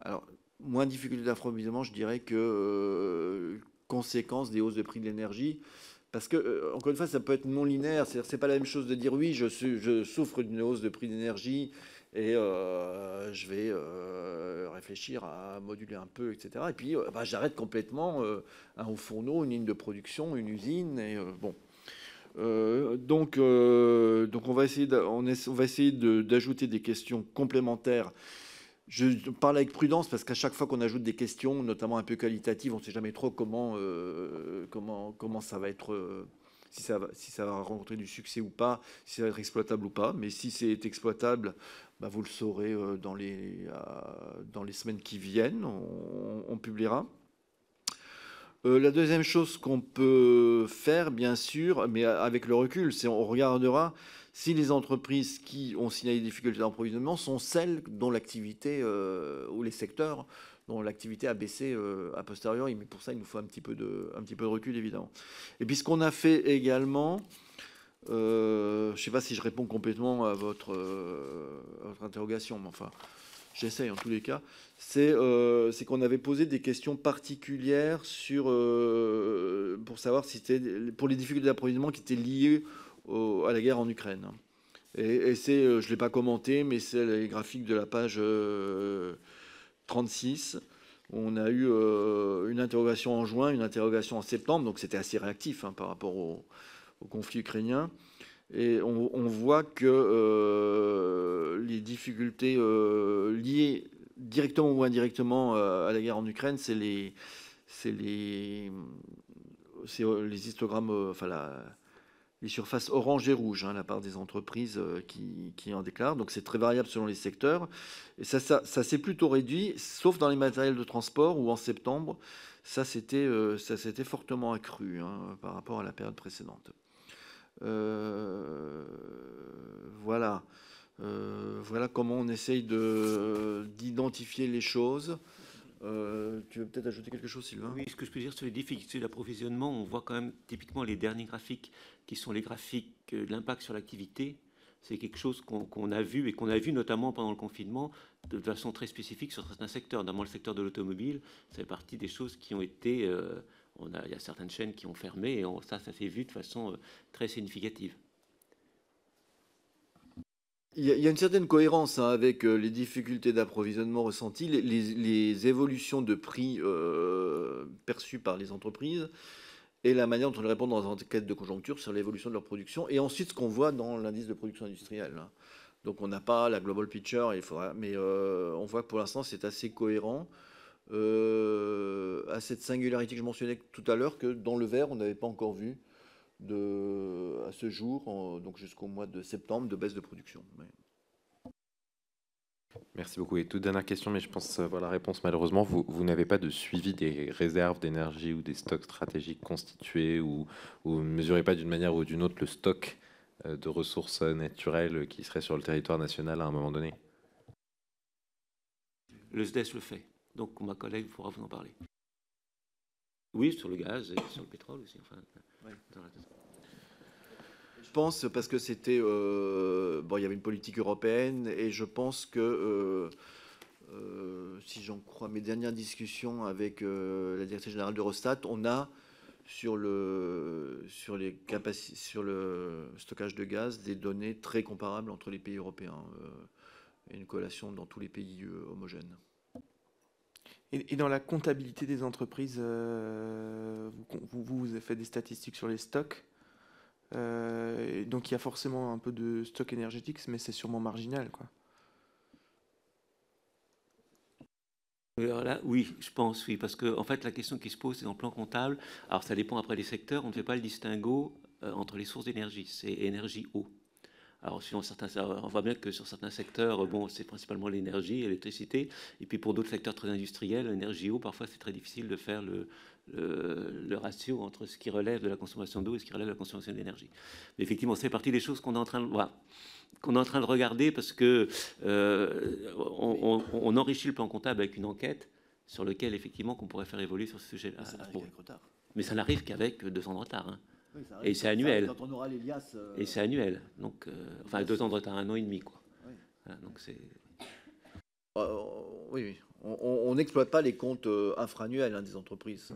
alors, moins de difficultés d'approvisionnement, je dirais que conséquence des hausses de prix de l'énergie. Parce que, encore une fois, ça peut être non linéaire. C'est-à-dire, c'est pas la même chose de dire oui, je, je souffre d'une hausse de prix d'énergie et euh, je vais euh, réfléchir à moduler un peu, etc. Et puis, euh, bah, j'arrête complètement un haut fourneau, une ligne de production, une usine. Et bon. donc, donc, on, va essayer d'ajouter des questions complémentaires. Je parle avec prudence parce qu'à chaque fois qu'on ajoute des questions, notamment un peu qualitatives, on ne sait jamais trop comment, comment, comment ça va être si ça, va, si ça va rencontrer du succès ou pas, si ça va être exploitable ou pas. Mais si c'est exploitable, bah, vous le saurez euh, dans les, euh, dans les semaines qui viennent, on, publiera. Euh, la deuxième chose qu'on peut faire, bien sûr, mais avec le recul, c'est on regardera si les entreprises qui ont signalé des difficultés d'approvisionnement sont celles dont l'activité ou les secteurs dont l'activité a baissé a posteriori. Mais pour ça, il nous faut un petit peu de, recul, évidemment. Et puis ce qu'on a fait également, je ne sais pas si je réponds complètement à votre, à votre interrogation, mais enfin, j'essaye en tous les cas, euh, c'est qu'on avait posé des questions particulières sur, euh, pour savoir si c'était pour les difficultés d'approvisionnement qui étaient liées à la guerre en Ukraine. Et, c'est, euh, je ne l'ai pas commenté, mais c'est les graphiques de la page 36. On a eu une interrogation en juin, une interrogation en septembre, donc c'était assez réactif hein, par rapport au, conflit ukrainien. Et on, voit que les difficultés liées directement ou indirectement euh, à la guerre en Ukraine, c'est les, les, euh, les histogrammes, euh, enfin la, les surfaces orange et rouge, hein, la part des entreprises qui, qui, en déclarent. Donc c'est très variable selon les secteurs. Et ça, ça, s'est plutôt réduit, sauf dans les matériels de transport où en septembre, ça s'était, s'était fortement accru hein, par rapport à la période précédente. voilà. Euh, voilà comment on essaye d'identifier les choses. Euh, tu veux peut-être ajouter quelque chose, Sylvain? Oui, ce que je peux dire sur les difficultés d'approvisionnement, on voit quand même typiquement les derniers graphiques qui sont les graphiques de l'impact sur l'activité. C'est quelque chose qu'on a vu et qu'on a vu notamment pendant le confinement de façon très spécifique sur certains secteurs, notamment le secteur de l'automobile. Fait partie des choses qui ont été. Euh, il y a certaines chaînes qui ont fermé et ça, ça s'est vu de façon très significative. Il y, a une certaine cohérence hein, avec euh, les difficultés d'approvisionnement ressenties, les, évolutions de prix euh, perçues par les entreprises et la manière dont on répond dans les enquêtes de conjoncture sur l'évolution de leur production, et ensuite ce qu'on voit dans l'indice de production industrielle. Hein. Donc on n'a pas la global picture, il faudra, mais euh, on voit que pour l'instant c'est assez cohérent. à cette singularité que je mentionnais tout à l'heure, que dans le vert on n'avait pas encore vu à ce jour, donc jusqu'au mois de septembre, de baisse de production. Merci beaucoup. Et toute dernière question, mais je pense avoir la réponse malheureusement. Vous, vous n'avez pas de suivi des réserves d'énergie ou des stocks stratégiques constitués ou, ou ne mesurez pas d'une manière ou d'une autre le stock euh, de ressources naturelles qui serait sur le territoire national à un moment donné? Le SDES le fait. Donc ma collègue pourra vous en parler. Oui, sur le gaz et sur le pétrole aussi. Enfin, pense parce que c'était euh, bon, il y avait une politique européenne et je pense que euh, euh, si j'en crois mes dernières discussions avec la directrice générale d'Eurostat, on a sur le sur les capacités sur le stockage de gaz des données très comparables entre les pays européens et une collation dans tous les pays homogènes. Et, dans la comptabilité des entreprises, vous, vous, avez fait des statistiques sur les stocks? Euh, donc il y a forcément un peu de stock énergétique, mais c'est sûrement marginal. Quoi. Oui, je pense, oui, parce que en fait, la question qui se pose, c'est dans le plan comptable. Alors, ça dépend après des secteurs. On ne fait pas le distinguo euh, entre les sources d'énergie. C'est énergie eau. Alors, certains, on voit bien que sur certains secteurs, bon, c'est principalement l'énergie, l'électricité. Et puis pour d'autres secteurs très industriels, l'énergie eau, parfois c'est très difficile de faire le, le, ratio entre ce qui relève de la consommation d'eau et ce qui relève de la consommation d'énergie. Mais effectivement, c'est partie des choses qu'on est en train de voir qu'on est en train de regarder parce que euh, on, enrichit le plan comptable avec une enquête sur lequel effectivement qu'on pourrait faire évoluer sur ce sujet-là. Mais ça n'arrive qu'avec deux ans de retard. Hein et c'est annuel. Quand on aura l'Elias. Euh, et c'est annuel. Donc, euh, enfin, deux ans de retard, un an et demi, quoi. donc c'est. Euh, oui. On n'exploite pas les comptes infra-annuels hein, des entreprises.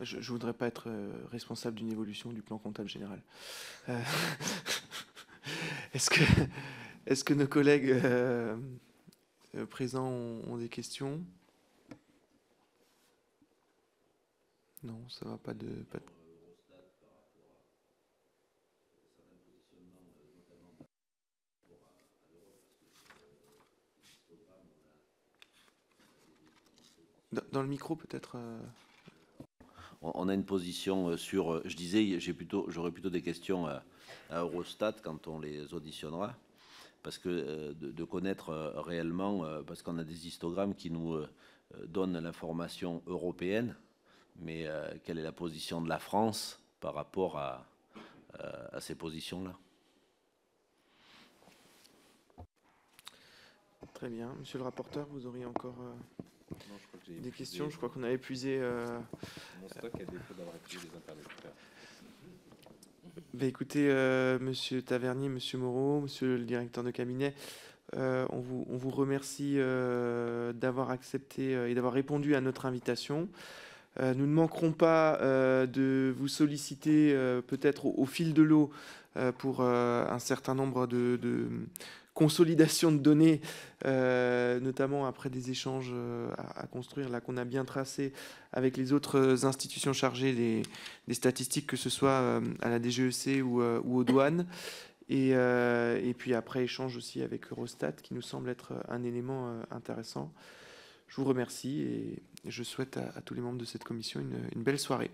Je ne voudrais pas être responsable d'une évolution du plan comptable général. est-ce que, est que nos collègues présents ont, des questions? Non, ça va pas de. Pas de... Dans, le micro, peut-être euh. on a une position euh, sur. Euh, je disais, j'aurais plutôt des questions à, Eurostat quand on les auditionnera, parce que de, connaître réellement, parce qu'on a des histogrammes qui nous donnent l'information européenne, mais quelle est la position de la France par rapport à ces positions-là? Très bien, Monsieur le rapporteur, vous auriez encore. Non, je crois que j'ai des questions Je crois qu'on a épuisé. euh, Mon stock à défaut d'avoir épuisé les interlocuteurs. Bah, écoutez, euh, Monsieur Tavernier, Monsieur Moreau, Monsieur le directeur de cabinet, euh, on, vous, on vous remercie d'avoir accepté et d'avoir répondu à notre invitation. Nous ne manquerons pas de vous solliciter peut-être au, au fil de l'eau pour un certain nombre de, de consolidations de données, euh, notamment après des échanges euh, à, construire là qu'on a bien tracé avec les autres institutions chargées des, statistiques, que ce soit euh, à la DGEC ou, euh, ou aux douanes. Et, euh, puis après, échange aussi avec Eurostat, qui nous semble être un élément euh, intéressant. Je vous remercie et je souhaite à, tous les membres de cette commission une belle soirée.